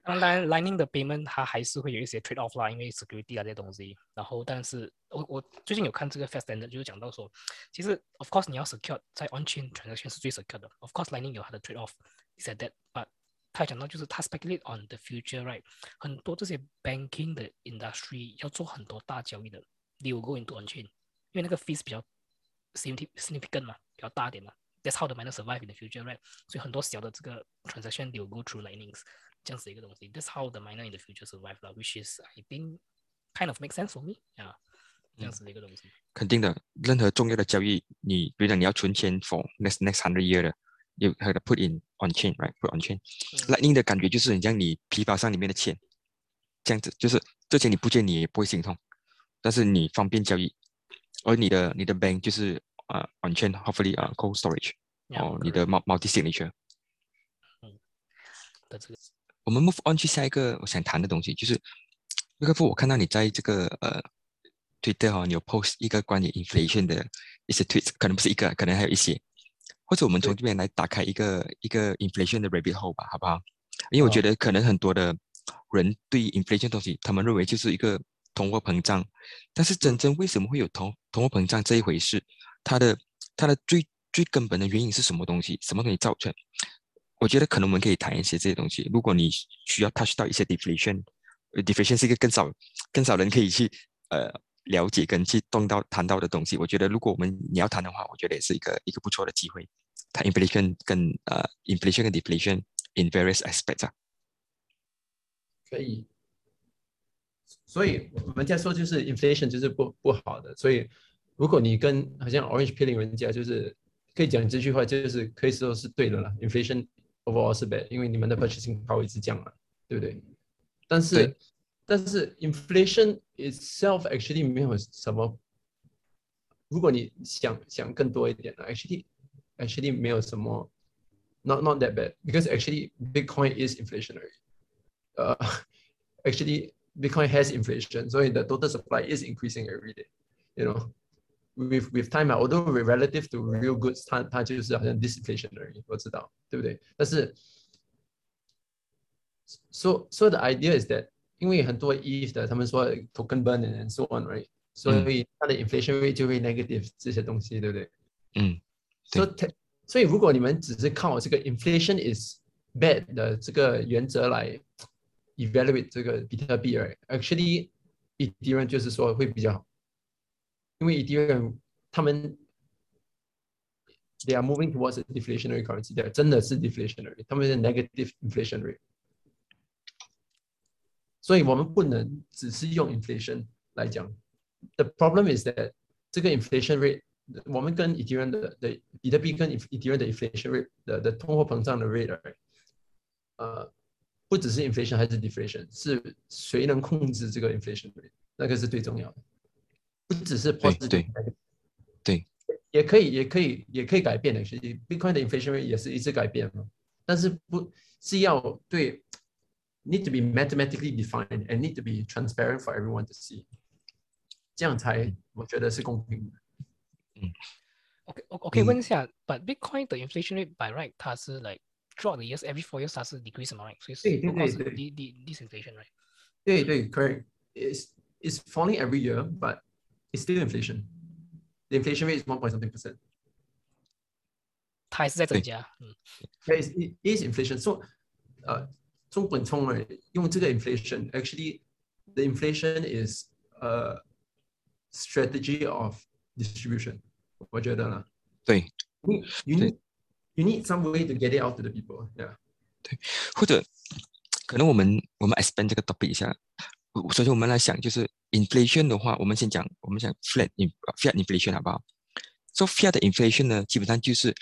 当然，Lining 的 payment 它还是会有一些 trade off 啦，因为 security 啊这些东西。然后，但是我我最近有看这个 Fast Standard，就是讲到说，其实 of course 你要 secure 在 on-chain transaction 是最 secure 的。Of course，Lining 有它的 trade off is that that，but 他讲到就是他 speculate on the future，right？很多这些 banking 的 industry 要做很多大交易的，they will go into on-chain，因为那个 fees 比较 significant 嘛，比较大点嘛。That's how the miner survive in the future，right？所以很多小的这个 transaction they will go through Lightnings。这样子一个东西。That's how the miner in the future survive 啦，which is I think kind of make sense for me. Yeah，这样子的一个东西。肯定的，任何重要的交易，你比如讲你要存钱 for next next hundred year 的，you have to put in on chain，right？put on chain。嗯 Lightning 的感觉就是你像你皮包上里面的钱，这样子，就是这钱你不见你也不会心痛，但是你方便交易，而你的你的 bank 就是呃 on chain，hopefully 啊 cold storage，Yeah，哦你的 multi signature。的这个我们 move on 去下一个我想谈的东西，就是那个副，我看到你在这个呃 Twitter 哈、哦，你有 post 一个关于 inflation 的一些 tweets，可能不是一个，可能还有一些，或者我们从这边来打开一个一个 inflation 的 rabbit hole 吧，好不好？因为我觉得可能很多的人对于 inflation 东西，他们认为就是一个通货膨胀，但是真正为什么会有通通货膨胀这一回事？它的它的最最根本的原因是什么东西？什么东西造成？我觉得可能我们可以谈一些这些东西。如果你需要 touch 到一些 deflation，deflation 是一个更少更少人可以去呃了解跟去动到谈到的东西。我觉得如果我们你要谈的话，我觉得也是一个一个不错的机会。谈 inflation 跟呃 inflation 跟 deflation in various aspects 啊。可以。所以我们在说就是 inflation 就是不不好的，所以如果你跟好像 Orange Pilling 人家就是可以讲这句话，就是可以说是对的了。inflation overall 是 bad，因为你们的 purchasing power 一直降了，对不对？但是对但是 inflation itself actually 没有什么，如果你想想更多一点，actually actually 没有什么，not not that bad because actually Bitcoin is inflationary. Uh, actually Bitcoin has inflation, so the total supply is increasing every day. You know, with with time, ah, although relative to real goods, 它它就是好像 disinflationary，我知道，对不对？但是，so so the idea is that 因为很多 ETH 的，他们说 token burn and so on, right？所以它的 inflation rate 就会 negative 这些东西，对不对？嗯，所以它，所以如果你们只是靠这个 inflation is bad 的这个原则来 evaluate 这个比特币，right？Actually, Ethereum 就是说会比较好， 因为 Ethereum 他们 they are moving towards a deflationary currency，对，真的是 deflationary，他们是 negative inflation rate。所以我们不能只是用 inflation 来讲。The problem is that 这个 inflation rate，我们跟 Ethereum 的的比特币跟 Ethereum 的 inflation rate 的的通货膨胀的 rate，呃，不只是 inflation 还是 deflation，是谁能控制这个 inflation rate，那个是最重要的， 不只是 positive，对对，也可以也可以也可以改变的，其实 Bitcoin 的 inflation rate 也是一直改变嘛，但是不是要对 need to be mathematically defined and need to be transparent for everyone to see，这样才我觉得是公平的。嗯，OK，我我可以问一下，But Bitcoin 的 inflation rate by right 它是 like throughout the years every four years 它是 decrease 嘛，right？所以对对不光是对对 de de disinflation，right？对对，correct。It's it's falling every year, but it's still inflation. The inflation rate is one point something percent. 它还是在增对加，嗯 Yeah, it's, it is inflation. So, 呃，中本聪呢用这个 inflation, actually, the inflation is a strategy of distribution. 我觉得啦。对， You need, you need, you need some way to get it out to the people. Yeah. 或者可能我们我们 expand 这个 topic 一下。 我首先我们来想，就是 inflation 的话，我们先讲，我们讲 flat in inflation 好不好？So fiat 的 inflation 呢，基本上就是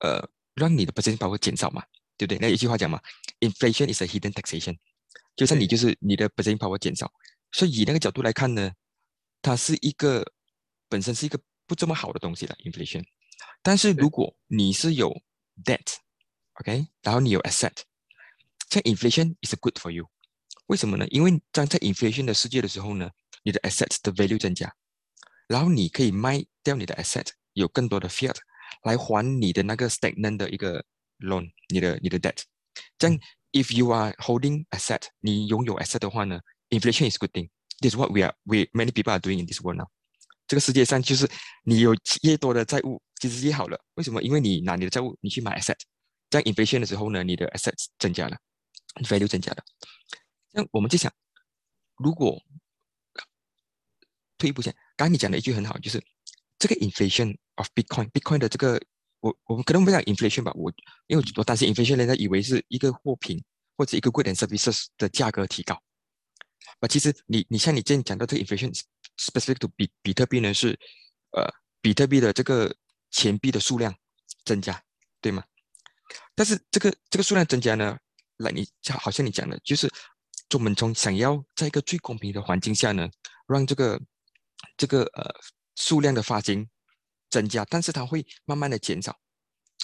呃让你的 purchasing power 减少嘛，对不对？那有一句话讲嘛，inflation is a hidden taxation，就像你就是你的 purchasing power 减少，所以以那个角度来看呢，它是一个本身是一个不这么好的东西了 inflation。但是如果你是有 debt，OK，、然后你有 asset，这样 inflation is good for you。为什么呢？因为当在 inflation 的世界的时候呢，你的 asset 的 value 增加，然后你可以卖掉你的 asset，有更多的 fiat 来还你的那个 stagnant 的一个 loan，你的你的 debt。这样，if you are holding asset，你拥有 asset 的话呢，inflation is good thing。This is what we are we many people are doing in this world now。这个世界上就是你有越多的债务，其实越好了。为什么？因为你拿你的债务，你去买 asset，这样 inflation 的时候呢，你的 assets 增加了，value 增加了。 那我们就想，如果退一步讲，刚刚你讲的一句很好，就是这个 inflation of Bitcoin，Bitcoin 的这个，我我们可能不讲 inflation 吧，我因为我担心 inflation，人家以为是一个货品或者一个 good and services 的价格提高，啊，其实你你像你之前讲到这个 inflation specific to 比比特币呢是，呃，比特币的这个钱币的数量增加，对吗？但是这个这个数量增加呢，来你像好像你讲的，就是我们从想要在一个最公平的环境下呢，让这个这个呃数量的发行增加，但是它会慢慢的减少，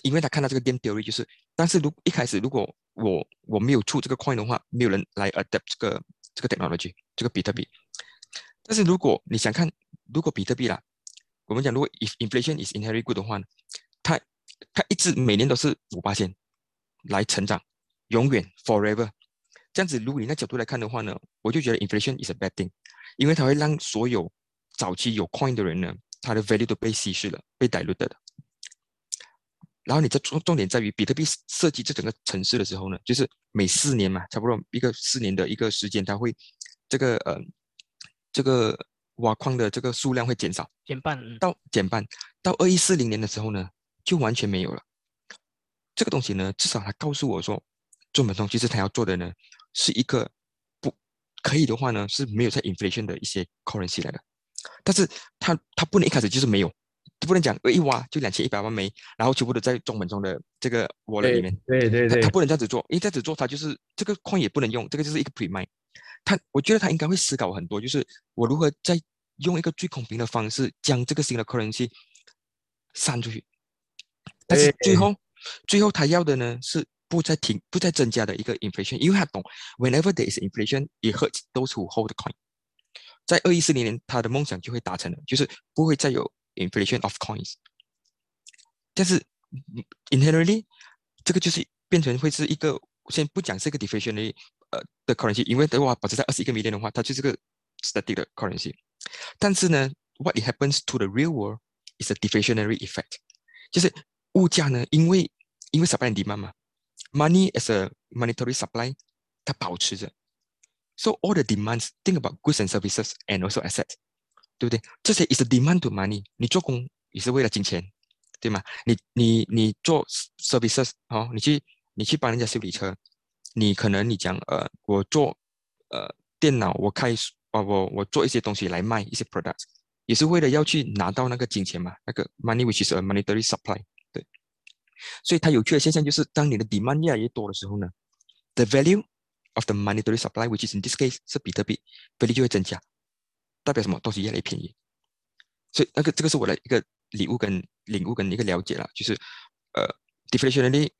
因为他看到这个 game theory 就是，但是如一开始如果我我没有出这个 coin 的话，没有人来 adapt 这个这个 technology 这个比特币，但是如果你想看，如果比特币啦，我们讲如果 if inflation is inherently good 的话呢，它它一直每年都是五八千来成长，永远 forever。这样子，如果你那角度来看的话呢，我就觉得 inflation is a bad thing，因为它会让所有早期有 coin 的人呢，他的 value 都被稀释了，被 diluted 的。然后你这重重点在于比特币设计这整个城市的时候呢，就是每四年嘛，差不多一个四年的一个时间，它会这个呃这个挖矿的这个数量会减少，减半，嗯到减半，到二一四零年的时候呢，就完全没有了。这个东西呢，至少他告诉我说，做本聪其实他要做的呢，是一个不可以的话呢，是没有在 inflation 的一些 currency 来的，但是他他不能一开始就是没有，不能讲呃一挖就两千一百万枚，然后全部都在中本中的这个 wallet 里面，对对对他他不能这样子做，因为这样子做他就是这个 coin 也不能用，这个就是一个 pre mine。他我觉得他应该会思考很多，就是我如何在用一个最公平的方式将这个新的 currency 散出去。但是最后，最后他要的呢是不再停、不再增加的一个 inflation，因为他懂，whenever there is inflation, it hurts those who hold the coin。在二一四零年，他的梦想就会达成了，就是不会再有 inflation of coins。但是嗯 inherently 这个就是变成会是一个，先不讲是一个 deflationary 呃的 currency，因为的话保持在二十一个 million 的话，它就是个 static 的 currency。但是呢，what it happens to the real world is a deflationary effect，就是物价呢，因为因为 supply and demand 嘛 ，money as a monetary supply 它保持着，so all the demands think about goods and services and also assets，对不对？这些 is a demand to money，你做工也是为了金钱，对吗？你你你做 services 哦，你去你去帮人家修理车，你可能你讲呃，我做呃电脑，我开啊我我做一些东西来卖一些 products，也是为了要去拿到那个金钱嘛，那个 money which is a monetary supply。所以它有趣的现象就是，当你的 demand 越来越多的时候呢，the value of the monetary supply which is in this case 是比特币，value 就会增加，代表什么？东西越来越便宜。所以那个这个是我的一个礼物跟领悟跟一个了解了，就是呃，deflationary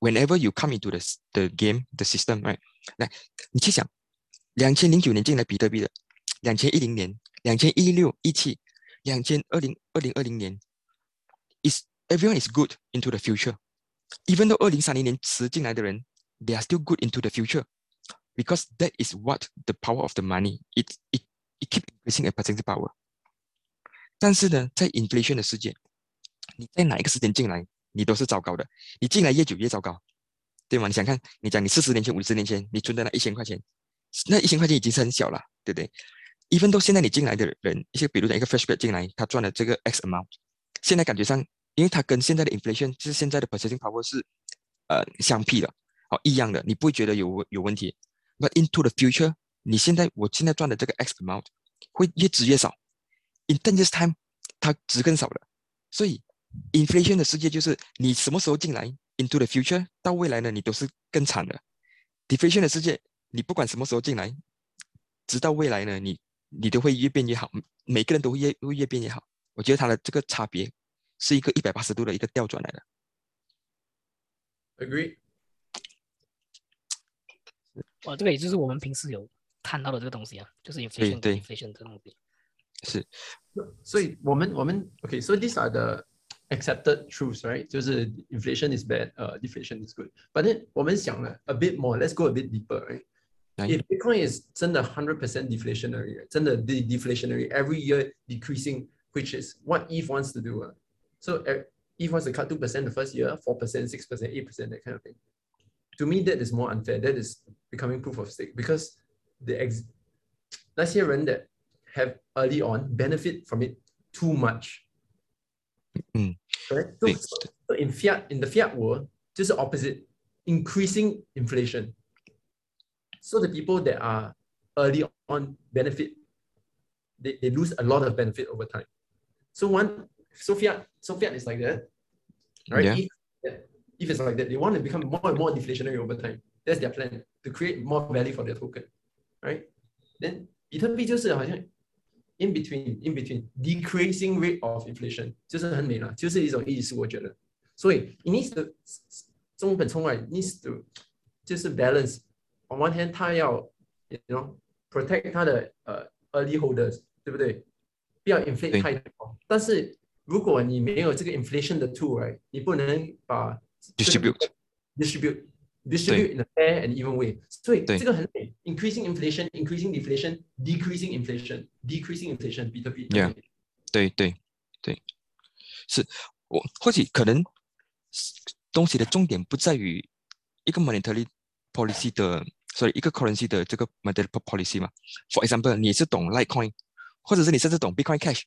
whenever you come into the the game the system，right？来，你去想，两千零九年进来比特币的，两千一零年、两千一六、一七、两千二零二零二零年，is everyone is good into the future，even though 二零三零年迟进来的人，they are still good into the future，because that is what the power of the money，it it it keep increasing a percentage power。但是呢，在 inflation 的世界，你在哪一个时间进来，你都是糟糕的。你进来越久越糟糕，对吗？你想看，你讲你四十年前、五十年前你存的那一千块钱，那一千块钱已经是很小了，对不对？even 到现在你进来的人，一些比如讲一个 fresh grad 进来，他赚了这个 X amount，现在感觉上，因为它跟现在的 inflation 就是现在的 purchasing power 是呃相媲的，哦一样的，你不会觉得有有问题。But into the future，你现在我现在赚的这个 X amount 会越值越少。In ten years time，它值更少了。所以，inflation 的世界就是你什么时候进来，into the future，到未来呢，你都是更惨的。deflation 的世界，你不管什么时候进来，直到未来呢，你你都会越变越好，每个人都会越会越变越好。我觉得它的这个差别是一个一百八十度的一个调转来的。Agree。哦，这个也就是我们平时有看到的这个东西啊，就是 inflation inflation 这东西。是，所以我们我们 OK，所以 these are the accepted truths, right？就是 inflation is bad, uh, deflation is good. But then 我们想了 a bit more, let's go a bit deeper, right? If Bitcoin is 真的 hundred percent deflationary, 真的 de deflationary, every year decreasing, which is what Eve wants to do. Uh. So ETH wants to cut two percent the first year, four percent, six percent, eight percent, that kind of thing. To me, that is more unfair. That is becoming proof of stake because the ex 那些人 that have early on benefit from it too much. Mm. Right? So, so in fiat, in the fiat world, just the opposite, increasing inflation. So the people that are early on benefit, they, they lose a lot of benefit over time. So one, so fiat, so fiat is like that, right? Yeah. If, if it's like that, they want to become more and more deflationary over time. That's their plan to create more value for their token, right? Then 比特币就是好像 in between in between decreasing rate of inflation 就是很美了，就是一种艺术，我觉得。所以 it needs to 中本聪来 needs to 就是 balance。on one hand，他要 you know protect 他的呃 early holders，对不对？不要 inflate 太多。但是 如果你没有这个 inflation 的 tool，你不能把 distribute distribute distribute in a fair and even way。所以这个很美，increasing inflation, increasing deflation, decreasing inflation, decreasing inflation，比特币。Yeah，对对对，是我或许可能东西的重点不在于一个 monetary policy 的，所以一个 currency 的这个 monetary policy 嘛。For example，你是懂 Litecoin，或者是你甚至懂 Bitcoin Cash，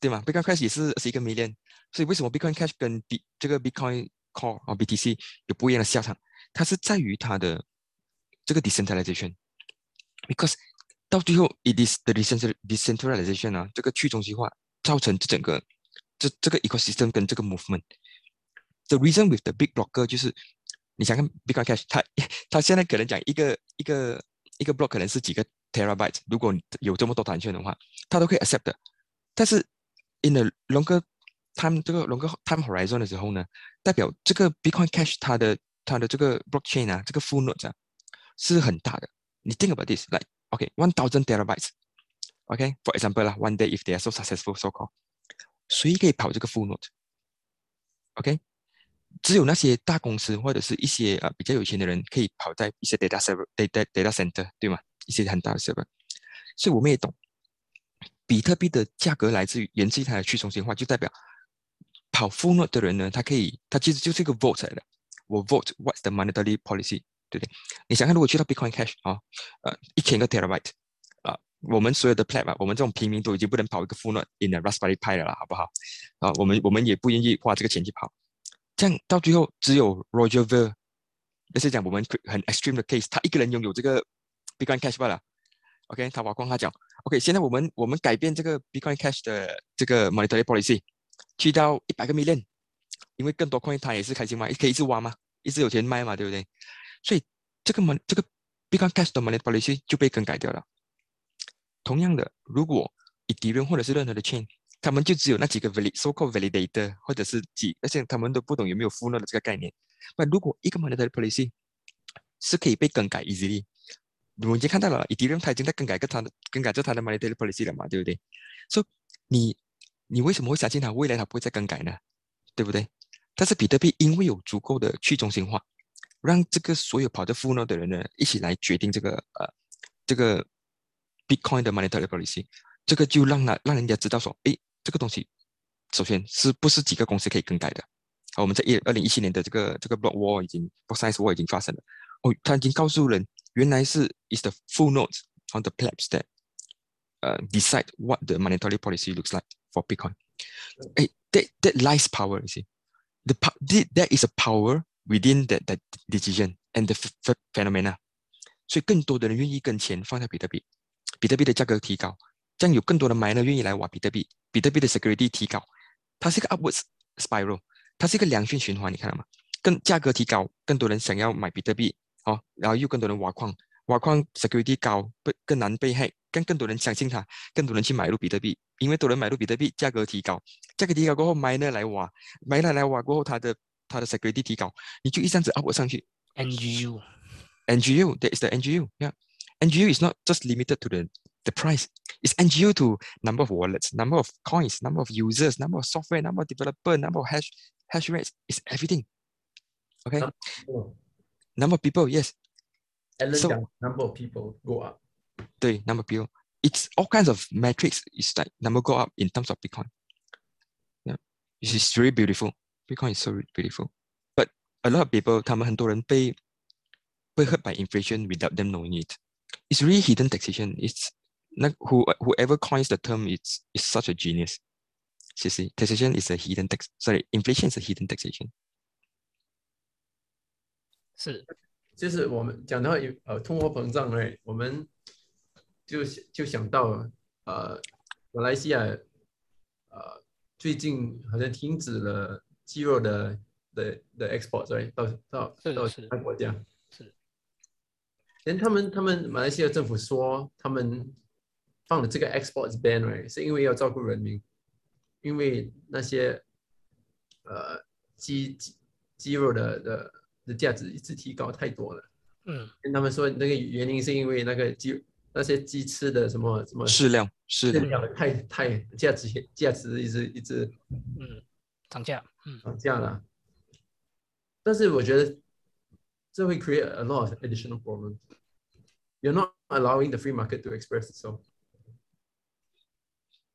对吗？Bitcoin Cash 也是是一个 million，所以为什么 Bitcoin Cash 跟 B 这个 Bitcoin Core 啊 BTC 有不一样的下场？它是在于它的这个 decentralization，because 到最后，it is the decentralization 啊，这个去中心化造成这整个这这个 ecosystem 跟这个 movement。The reason with the big blocker 就是，你想看 Bitcoin Cash，它它现在可能讲一个一个一个 block 可能是几个 terabyte，如果有这么多团券的话，它都可以 accept 的。但是 in the longer time 这个 longer time horizon 的时候呢，代表这个 Bitcoin Cash 它的它的这个 blockchain 啊，这个 full node 啊，是很大的。你 think about this，like OK，one thousand terabytes，OK，for example 啦，one day if they are so successful，so called，谁可以跑这个 full node？OK，只有那些大公司或者是一些啊比较有钱的人可以跑在一些 data server，data data center，对吗？一些很大的 server。所以我们也懂，比特币的价格来自于源自于它的去中心化，就代表跑 full node 的人呢，他可以，他其实就是一个 vote 来的。我 vote what's the monetary policy，对不对？你想看，如果去到 Bitcoin Cash 啊，呃，一千个 terabyte 啊，我们所有的 plat 啊，我们这种平民都已经不能跑一个 full node in a Raspberry Pi 了啦，好不好？啊，我们我们也不愿意花这个钱去跑，这样到最后只有 Roger Ver，那是讲我们很 extreme 的 case，他一个人拥有这个 Bitcoin Cash 罢了 OK，他挖矿他讲，OK，现在我们我们改变这个 Bitcoin Cash 的这个 monetary policy，去到一百个 million，因为更多 coin 他也是开心嘛，可以一直挖嘛，一直有钱卖嘛，对不对？所以这个 mon 这个 Bitcoin Cash 的 monetary policy 就被更改掉了。同样的，如果 Ethereum 或者是任何的 chain，他们就只有那几个 valid so called validator，或者是几，而且他们都不懂有没有 full node 的这个概念。那如果一个 monetary policy 是可以被更改 easily，我们已经看到了，Ethereum 它已经在更改个它的更改着它的 monetary policy 了嘛，对不对？所以你你为什么会相信它未来它不会再更改呢？对不对？但是比特币因为有足够的去中心化，让这个所有跑着 full node 的人呢，一起来决定这个呃这个 Bitcoin 的 monetary policy，这个就让他让人家知道说，诶，这个东西首先是不是几个公司可以更改的？好，我们在一二零一七年的这个这个 block war 已经 block size war 已经发生了，哦，他已经告诉人。原来是 is the full nodes on the plebs that uh, decide what the monetary policy looks like for Bitcoin. Hey, that, that lies power, you see. The, there is a power within that, that decision and the phenomena. 所以更多的人愿意跟钱放在比特币，比特币的价格提高，这样有更多的 miner 愿意来挖比特币，比特币的 security 提高，它是一个 upwards spiral，它是一个良性循环，你看到吗？更价格提高，更多人想要买比特币， 哦，然后又更多人挖矿，挖矿 security 高，被更难被害，更更多人相信它，更多人去买入比特币，因为多人买入比特币，价格提高，价格提高过后，miner 来挖，miner 来挖过后，它的它的 security 提高，你就一下子 up 上去。NGU。NGU, that is the NGU. Yeah, NGU is not just limited to the the price. It's NGU to number of wallets, number of coins, number of users, number of software, number of developer, number of hash hash rates. It's everything. Okay. Number of people, yes. Alan so, number of people go up. The number of people. It's all kinds of metrics. It's like number go up in terms of Bitcoin. Yeah, it's really beautiful. Bitcoin is so beautiful. But a lot of people, 他们很多人被被 hurt by inflation without them knowing it. It's really hidden taxation. It's like who whoever coins the term, it's it's such a genius. You see, taxation is a hidden tax. Sorry, inflation is a hidden taxation. 是，就是我们讲到有呃通货膨胀哎，我们就就想到呃马来西亚呃最近好像停止了鸡肉的的的 export 哎，到到到其他国家。是，连他们他们马来西亚政府说他们放了这个 export ban 哎，是因为要照顾人民，因为那些呃鸡鸡鸡肉的的。的价值一直提高太多了，嗯，跟他们说那个原因是因为那个鸡那些鸡吃的什么什么适量适量太太价值价值一直一直嗯涨价嗯涨价了，但是我觉得这会 create a lot of additional problems. You're not allowing the free market to express itself.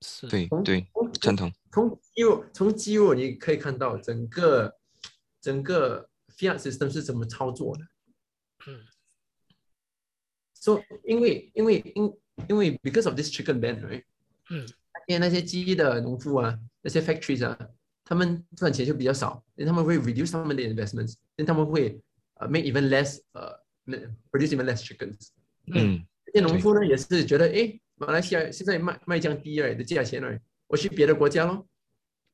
是，对对，赞同。从肌肉从肌肉你可以看到整个整个。Fiat system 是怎么操作的？嗯，说因为因为因因为 because of this chicken ban，right？嗯，因为那些鸡的农夫啊，那些 factories 啊，他们赚钱就比较少，因为他们会 reduce 他们的 investments，因为他们会呃 make even less 呃 produce even less chickens。嗯，这些农夫呢也是觉得，哎，马来西亚现在卖卖降低了的价钱了，我去别的国家咯。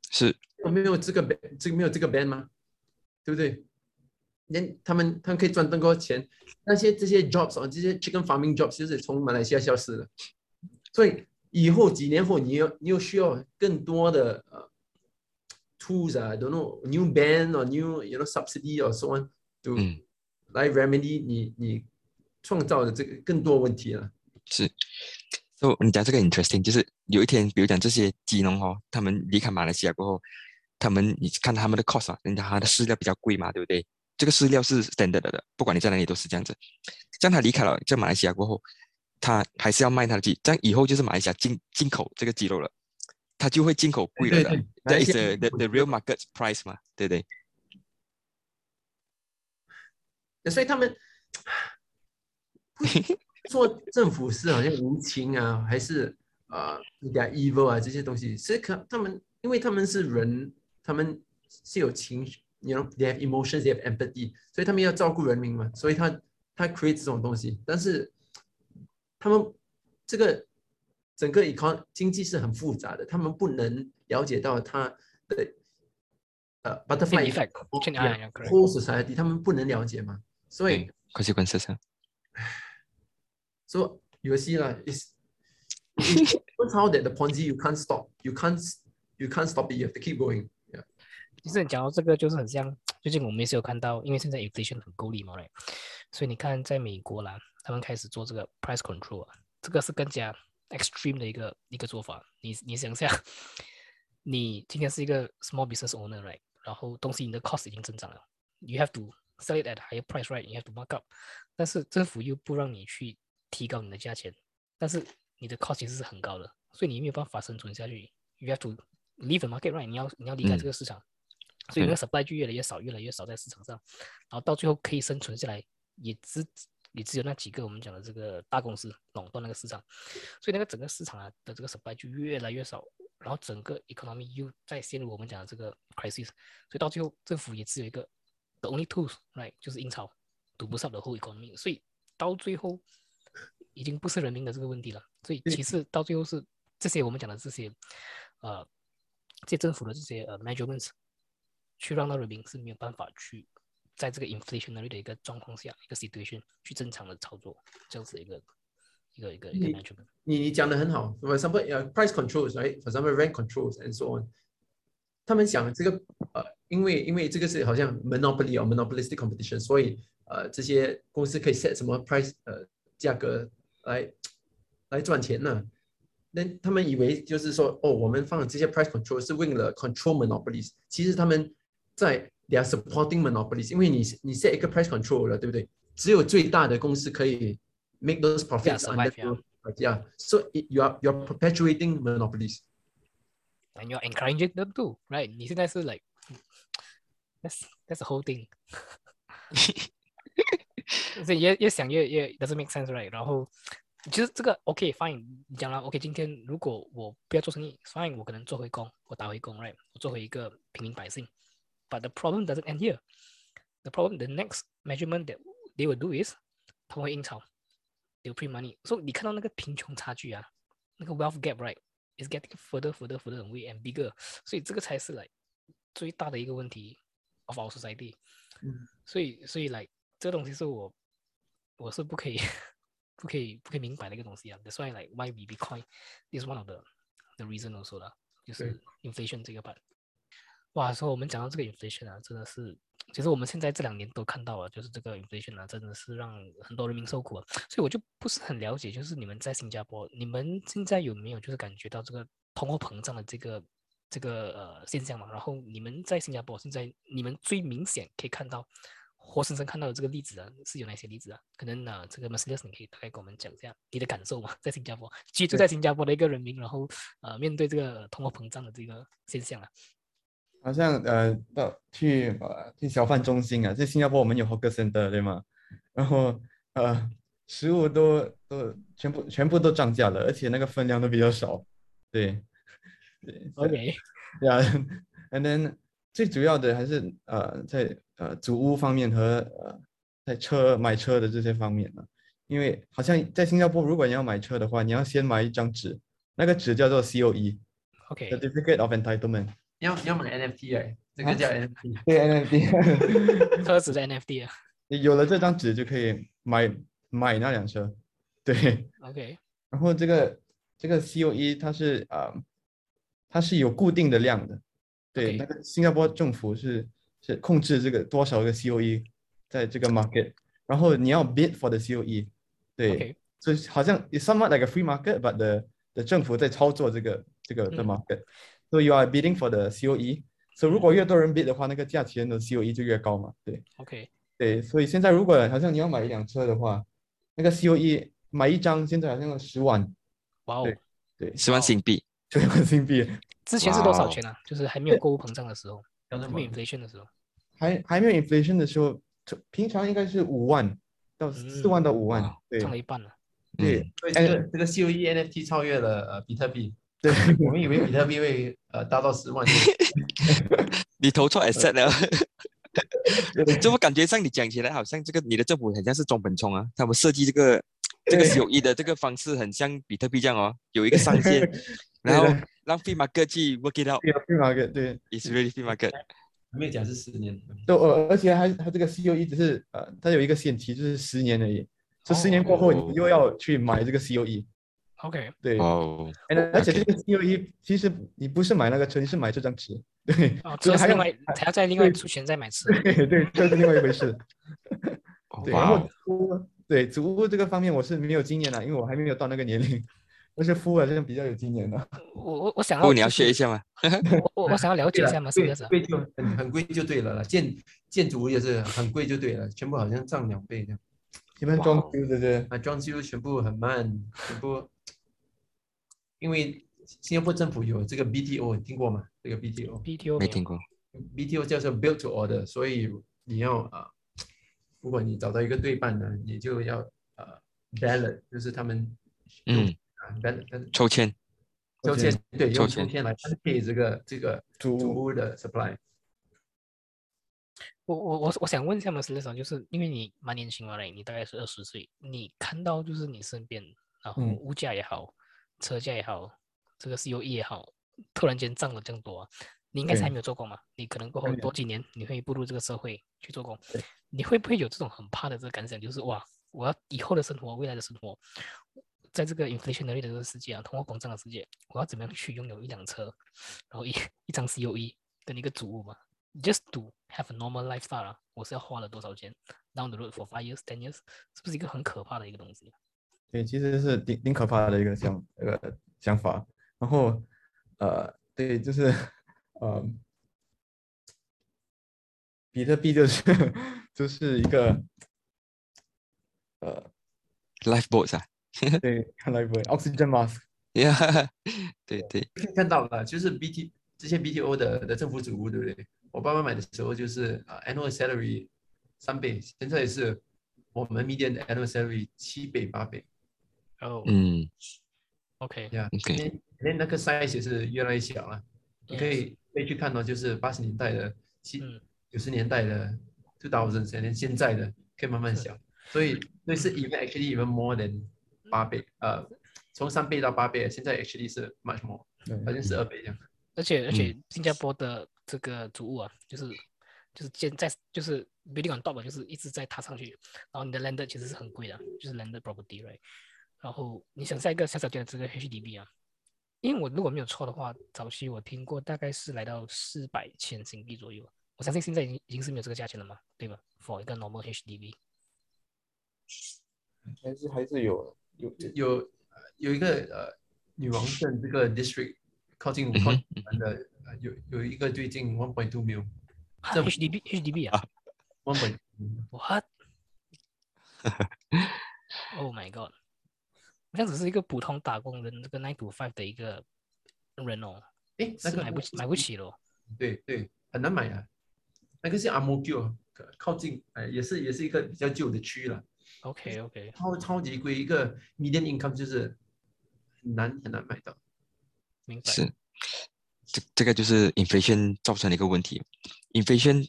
是，我没有这个 ban，这个没有这个 ban 吗？对不对？连他们他们可以赚更多钱，那些这些 jobs 啊，这些 chicken farming jobs 就是从马来西亚消失了。所以以后几年后，你又你又需要更多的呃 tools 啊，don't know new ban or new you know subsidy or so on to 来 remedy 你你创造的这个更多问题了。是，so 你讲这个 interesting，就是有一天，比如讲这些鸡农哦，他们离开马来西亚过后，他们你看他们的 cost 啊，人家他的饲料比较贵嘛，对不对？这个饲料是 standard 的，不管你在哪里都是这样子。这样他离开了在马来西亚过后，他还是要卖他的鸡，这样以后就是马来西亚进进口这个鸡肉了，他就会进口贵了的。That is the the real market price 嘛，对不对？所以他们做政府是好像无情啊，还是啊有点 evil 啊这些东西，是可他们因为他们是人，他们是有情绪。You know they have emotions, they have empathy，所以他们要照顾人民嘛，所以他他 create 这种东西，但是他们这个整个 econ 经济是很复杂的，他们不能了解到它的呃 butterfly Chain effect. effect Chain- yeah, ah, yeah, correct. whole society，他们不能了解嘛，所以对 consequences 啊。So you will see lah, it's it's it's how that the Ponzi you can't stop, you can't you can't stop it, you have to keep going. 其实你讲到这个，就是很像最近我们也是有看到，因为现在 inflation 很够力嘛，right？所以你看在美国啦，他们开始做这个 price control 啊，这个是更加 extreme 的一个一个做法。你你想下，你今天是一个 small business owner，right？然后东西你的 cost 已经增长了，you have to sell it at higher price，right？You have to mark up，但是政府又不让你去提高你的价钱，但是你的 cost 其实是很高的，所以你没有办法生存下去。You have to leave the market，right？你要你要离开这嗯个市场。所以那个 supply 就越来越少，越来越少在市场上，然后到最后可以生存下来，也只也只有那几个我们讲的这个大公司垄断那个市场，所以那个整个市场啊的这个 supply 就越来越少，然后整个 economy 又再陷入我们讲的这个 crisis，所以到最后政府也只有一个 the only tools right 就是印钞，堵不上的 whole economy，所以到最后已经不是人民的这个问题了，所以其实到最后是这些我们讲的这些呃这些政府的这些呃 measurements。去让到人民是没有办法去在这个 inflationary 的一个状况下，一个 situation 去正常的操作这样子一个一个一个一个你 management。你你讲的很好，for example, uh, price controls, right? For example, rent controls and so on. 他们想这个呃，因为因为这个是好像 monopoly 哦，monopolistic competition，所以呃这些公司可以 set 什么 price 呃价格来来赚钱呢？那他们以为就是说哦，我们放这些 price control 是为了 control monopolies，其实他们在 they are supporting monopolies，因为你你 set 一个 price control 了，对不对？只有最大的公司可以 make those profits survive, under those- yeah. So it, you are you are perpetuating monopolies. And you're encouraging them to, right? 你现在是 like that's that's the whole thing 所以越越想越越 doesn't make sense, right? 然后其实这个 OK fine，你讲了 OK，今天如果我不要做生意，fine，我可能做回工，我打回工，right？我做回一个平民百姓。 But the problem doesn't end here. The problem, the next measurement that they will do is 他们会印钞，they will print money. So 你看到那个贫穷差距啊，那个 wealth gap, right? is getting further, further, further away and bigger. 所以这个才是 like 最大的一个问题 of our society. 嗯所以所以 like 这个东西是我我是不可以不可以不可以明白的一个东西啊。That's why like why we Bitcoin is one of the the reason also 啦，就是对 inflation 这个 part。 哇，所以我们讲到这个 inflation 啊，真的是，其实我们现在这两年都看到了，就是这个 inflation 啊，真的是让很多人民受苦啊。所以我就不是很了解，就是你们在新加坡，你们现在有没有就是感觉到这个通货膨胀的这个这个呃现象嘛？然后你们在新加坡现在，你们最明显可以看到活生生看到的这个例子啊，是有哪些例子啊？可能呢、呃，这个 Mercedes 你可以大概给我们讲一下你的感受嘛，在新加坡居住在新加坡的一个人民，然后呃面对这个通货膨胀的这个现象啊。好像呃到去呃去小贩中心啊，在新加坡我们有 hawker center 对吗？然后呃食物都都全部全部都涨价了，而且那个分量都比较少，对对 OK，呀、yeah,，and then 最主要的还是呃在呃租屋方面和呃在车买车的这些方面呢、因为好像在新加坡，如果你要买车的话，你要先买一张纸，那个纸叫做 COE，Certificate OK，of Entitlement。你要你要买 NFT 哎，这个啊叫 NFT。对 NFT，车子的 NFT 啊你有了这张纸就可以买买那辆车。对，，OK，然后这个这个 COE 它是啊、呃它是有固定的量的。对那个新加坡政府是是控制这个多少个 COE 在这个 market，然后你要 bid for the COE。对 OK，所以好像 it's somewhat like a free market，but the the 政府在操作这个这个的嗯 market。So you are bidding for the COE。So 如果越多人 bid 的话，那个价钱的 COE 就越高嘛。对。OK，对，所以现在如果好像你要买一辆车的话，那个 COE 买一张现在好像要十万，哇哦。对，对，十万新币，十万新币，之前是多少钱啊？就是还没有购物膨胀的时候，还没有 inflation 的时候。还还没有 inflation 的时候，平常应该是五万到四万到五万涨了一半了。对。嗯，所以这个这个 COE NFT 超越了呃比特币，对，我们以为比特币会呃达到十万，你投错 asset 了。怎么感觉上你讲起来好像这个你的政府很像是中本聪啊？他们设计这个这个对 COE 的这个方式很像比特币这样哦，有一个上限，然后让 free market 去 work it out。对啊，free market 对，It's really free market。没有讲是十年，都呃，而且还它这个 COE 只是呃，它有一个限期，就是十年而已。这十年过后，哦你又要去买这个 COE。OK，对，哦，而而且这个 COE 其实你不是买那个车，你是买这张纸。对，哦，就是还有这是另外还要再另外出钱再买吃。对对，这是另外一回事。对，然后租对租屋这个方面我是没有经验的，因为我还没有到那个年龄。但是夫好像比较有经验的。我我我想不过你要学一下吗。我我我想要了解一下嘛，是不是？贵就很很贵就对了啦，建建筑也是很贵就对了，全部好像涨两倍这样。一般装修对不对？啊，装修全部很慢，全部，因为新加坡政府有这个 BTO，你听过吗？这个 BTO，BTO 没听过 BTO。叫做 Build to Order，所以你要啊、如果你找到一个对半呢，你就要呃 ballot，就是他们嗯，啊 ballot 抽签。抽签，对，用抽抽签签来分配这个这个租屋的 supply。我我我我想问一下马斯勒长，就是因为你蛮年轻嘛嘞，你大概是二十岁，你看到就是你身边，然后嗯物价也好，车价也好，这个 COE 也好，突然间涨了这样多啊，你应该是还没有做工嘛？你可能过后多几年你会步入这个社会去做工，你会不会有这种很怕的这个感想，就是哇，我要以后的生活，未来的生活，在这个 inflationary 的这个世界啊，通货膨胀的世界，我要怎么样去拥有一辆车，然后一 一张 COE 跟一个主物嘛？just to have a normal lifestyle 啊，我是要花了多少钱？Down the road for five years, ten years，是不是一个很可怕的一个东西？对，其实是挺挺可怕的一个想呃想法。然后呃，对，就是呃，比特币就是 就是一个呃，Lifeboats 啊。对，看来不会 oxygen mask，Yeah，对 对。看到了，就是 BT 这些 BTO 的的政府主屋，对不对？我爸爸买的时候就是啊、annual salary 三倍，现在也是我们 median 的 annual salary 七倍八倍哦、嗯 o k 呀。，OK。连连那个 size 也是越来越小了。你可以可以去看到，就是八十年代的、七嗯九十年代的、two thousand，连现在的可以慢慢是小。所以所以是 even actually even more than 八倍，呃，从三倍到八倍，现在 actually 是 much more，对好像是二倍这样。而且而且新加坡的这个主物啊，就是就是建在就是 building on top 的就是一直在踏上去，然后你的 land 其实是很贵的，就是 land property right。然后你想下一个小小店的这个 HDB 啊，因为我如果没有错的话，早期我听过大概是来到四百千新币左右，我相信现在已经已经是没有这个价钱了嘛，对吧？For 一个 normal HDB。还是还是有有有呃有一个呃女王镇这个 district 靠近嗯哼靠近我们的呃有有一个最近 one point two mil 这 HDB HDB 啊 one point，what？Oh my god！我像只是一个普通打工人，这个 nine to five 的一个人哦，哎那个是买不起买不起咯。对对很难买啊，那个是 m o q 靠近哎也是也是一个比较旧的区了，OK OK，超超级贵，一个 median income 就是很难很难买到。明白。是，这这个就是 inflation 造成的一个问题。inflation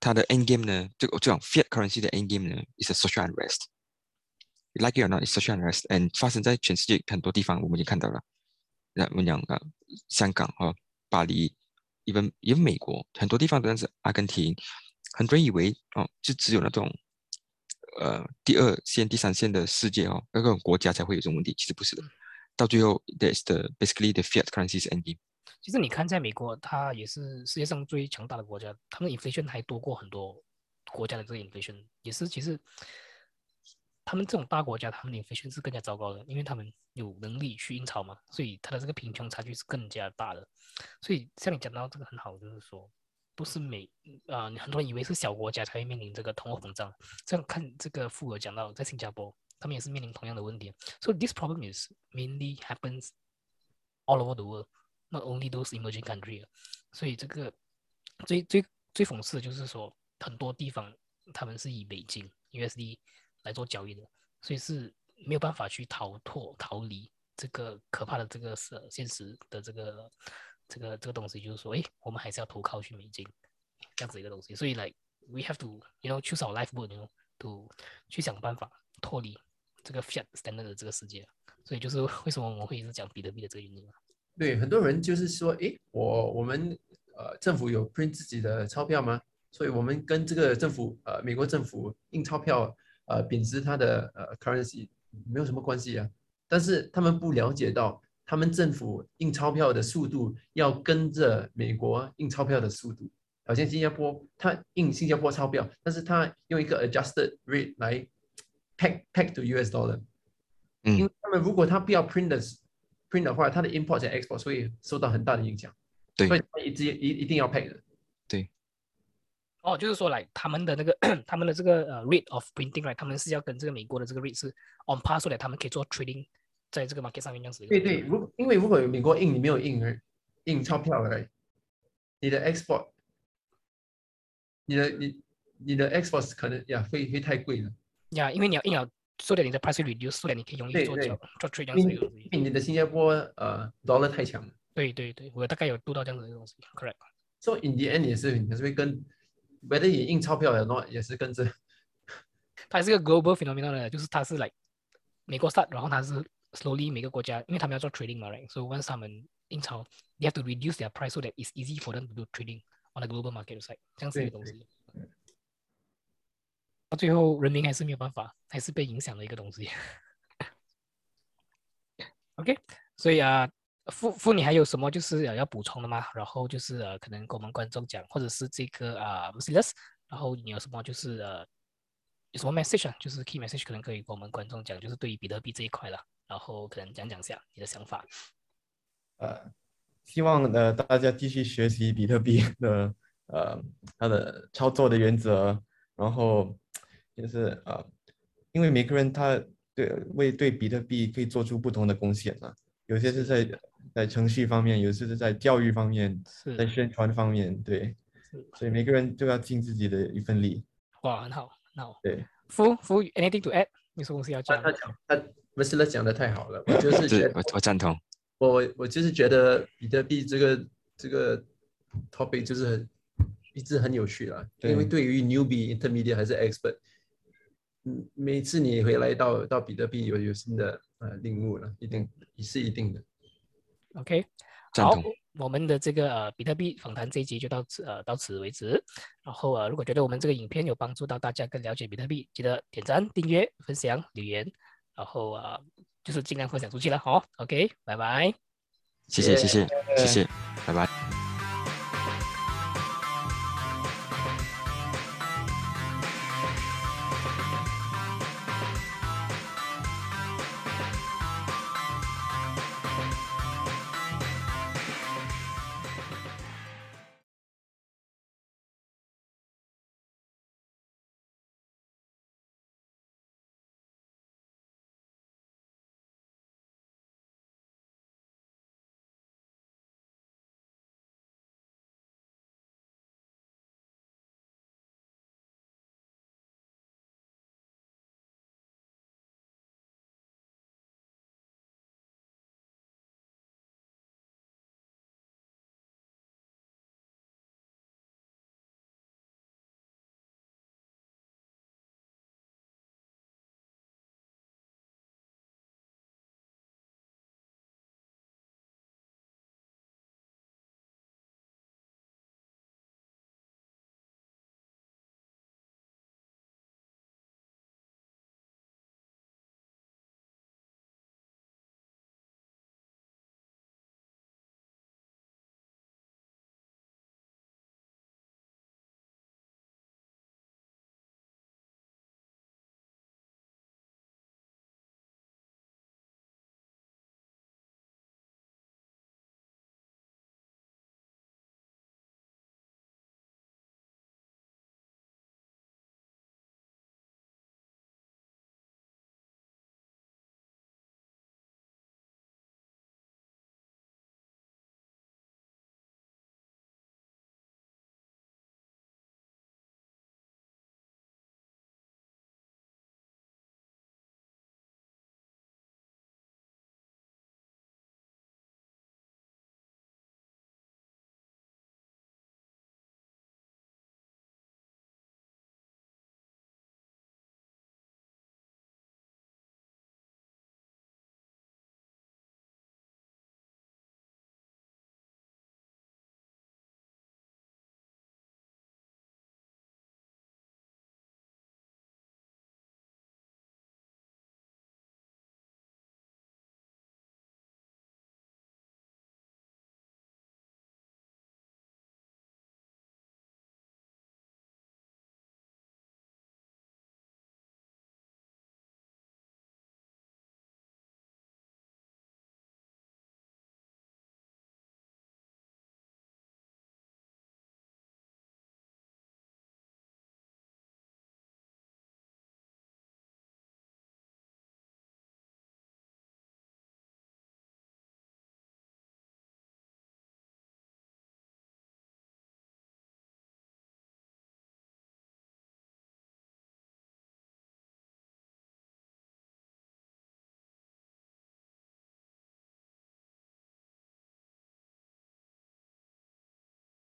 它的 end game 呢，这个这种 fiat currency 的 end game 呢，is a social unrest。Like it or not, it's social unrest, and 发生在全世界很多地方，我们已经看到了。那我们讲啊，香港和巴黎，even even 美国很多地方都是阿根廷，很多人以为哦，就只有那种呃第二线、第三线的世界哦，那个国家才会有这种问题，其实不是的。到最后，that's the basically the fiat currency's end game。其实你看，在美国，它也是世界上最强大的国家，他们 inflation 还多过很多国家的这个 inflation，也是其实他们这种大国家，他们的 inflation 是更加糟糕的，因为他们有能力去印钞嘛，所以他的这个贫穷差距是更加大的。所以像你讲到这个很好，就是说不是每啊、你很多人以为是小国家才会面临这个通货膨胀，这样看这个富额讲到在新加坡，他们也是面临同样的问题。So this problem is mainly happens all over the world, not only those emerging country 啊。所以这个最最最讽刺的就是说，很多地方他们是以美金 USD 来做交易的，所以是没有办法去逃脱逃离这个可怕的这个是现实的这个这个这个东西，就是说，诶，我们还是要投靠去美金这样子一个东西。所以，like we have to you know choose our lifeboat，you know to 去想办法脱离这个 fiat standard 的这个世界，所以就是 为什么我们会一直讲比特币的这个原因嘛。对，很多人就是说，诶，我我们呃政府有 print 自己的钞票吗？所以我们跟这个政府呃美国政府印钞票呃贬值它的呃 currency 没有什么关系啊。但是他们不了解到，他们政府印钞票的速度要跟着美国印钞票的速度。好像新加坡，它印新加坡钞票，但是它用一个 adjusted rate 来 peg peg to US dollar。嗯因为他们如果他不要 print 的 print 的话，它的 import 和 export 会受到很大的影响。对所以它一直一一定要 peg 的。哦，就是说来他们的那个 他们的这个呃 rate of printing right，他们是要跟这个美国的这个 rate 是 on par，所以他们可以做 trading 在这个 market 上面这样子。对对，如因为如果美国印，你没有印印钞票来，你的 export，你的你你的 export 可能呀会会太贵了，呀，因为你要印了，所以你的 price reduce，所以你可以容易对对做 trade 这样你的新加坡呃 dollar 太强了。对对对，我大概有读到这样子的东西，correct。So in the end 也是也是会跟，whether 你印钞票的 not 也是跟着。它是一个 global phenomenon 的，就是它是 like 美国 start，然后它是 slowly 每个国家，因为他们要做 trading 嘛，right？So once 他们印钞，they have to reduce their price so that it's easy for them to do trading on the global market side，这样子的一个东西。到最后，人民还是没有办法，还是被影响的一个东西。OK，所以啊，傅傅，你还有什么就是呃要补充的吗？然后就是呃，可能跟我们观众讲，或者是这个啊 m s i l u s 然后你有什么就是呃有什么 message 啊？就是 key message 可能可以跟我们观众讲，就是对于比特币这一块了，然后可能讲讲下你的想法。呃，希望呃大家继续学习比特币的呃它的操作的原则，然后就是呃，因为每个人他对为对比特币可以做出不同的贡献啊，有些是在在程序方面，有些是在教育方面，在宣传方面，对，所以每个人都要尽自己的一份力，哇，很好，很好。对。傅傅，anything to add？你什么东西要讲的？他他讲他 m s l 讲的太好了，我就 是觉得我我赞同。我我就是觉得比特币这个这个 topic 就是很一直很有趣啦，因为对于 newbie、intermediate 还是 expert，嗯，每次你回来到到比特币有有新的呃领悟了，一定是一定的。OK，好，我们的这个呃比特币访谈这一集就到此呃到此为止。然后呃，如果觉得我们这个影片有帮助到大家更了解比特币，记得点赞、订阅、分享、留言，然后呃就是尽量分享出去了。好，OK，拜拜。谢谢谢谢谢谢，拜拜。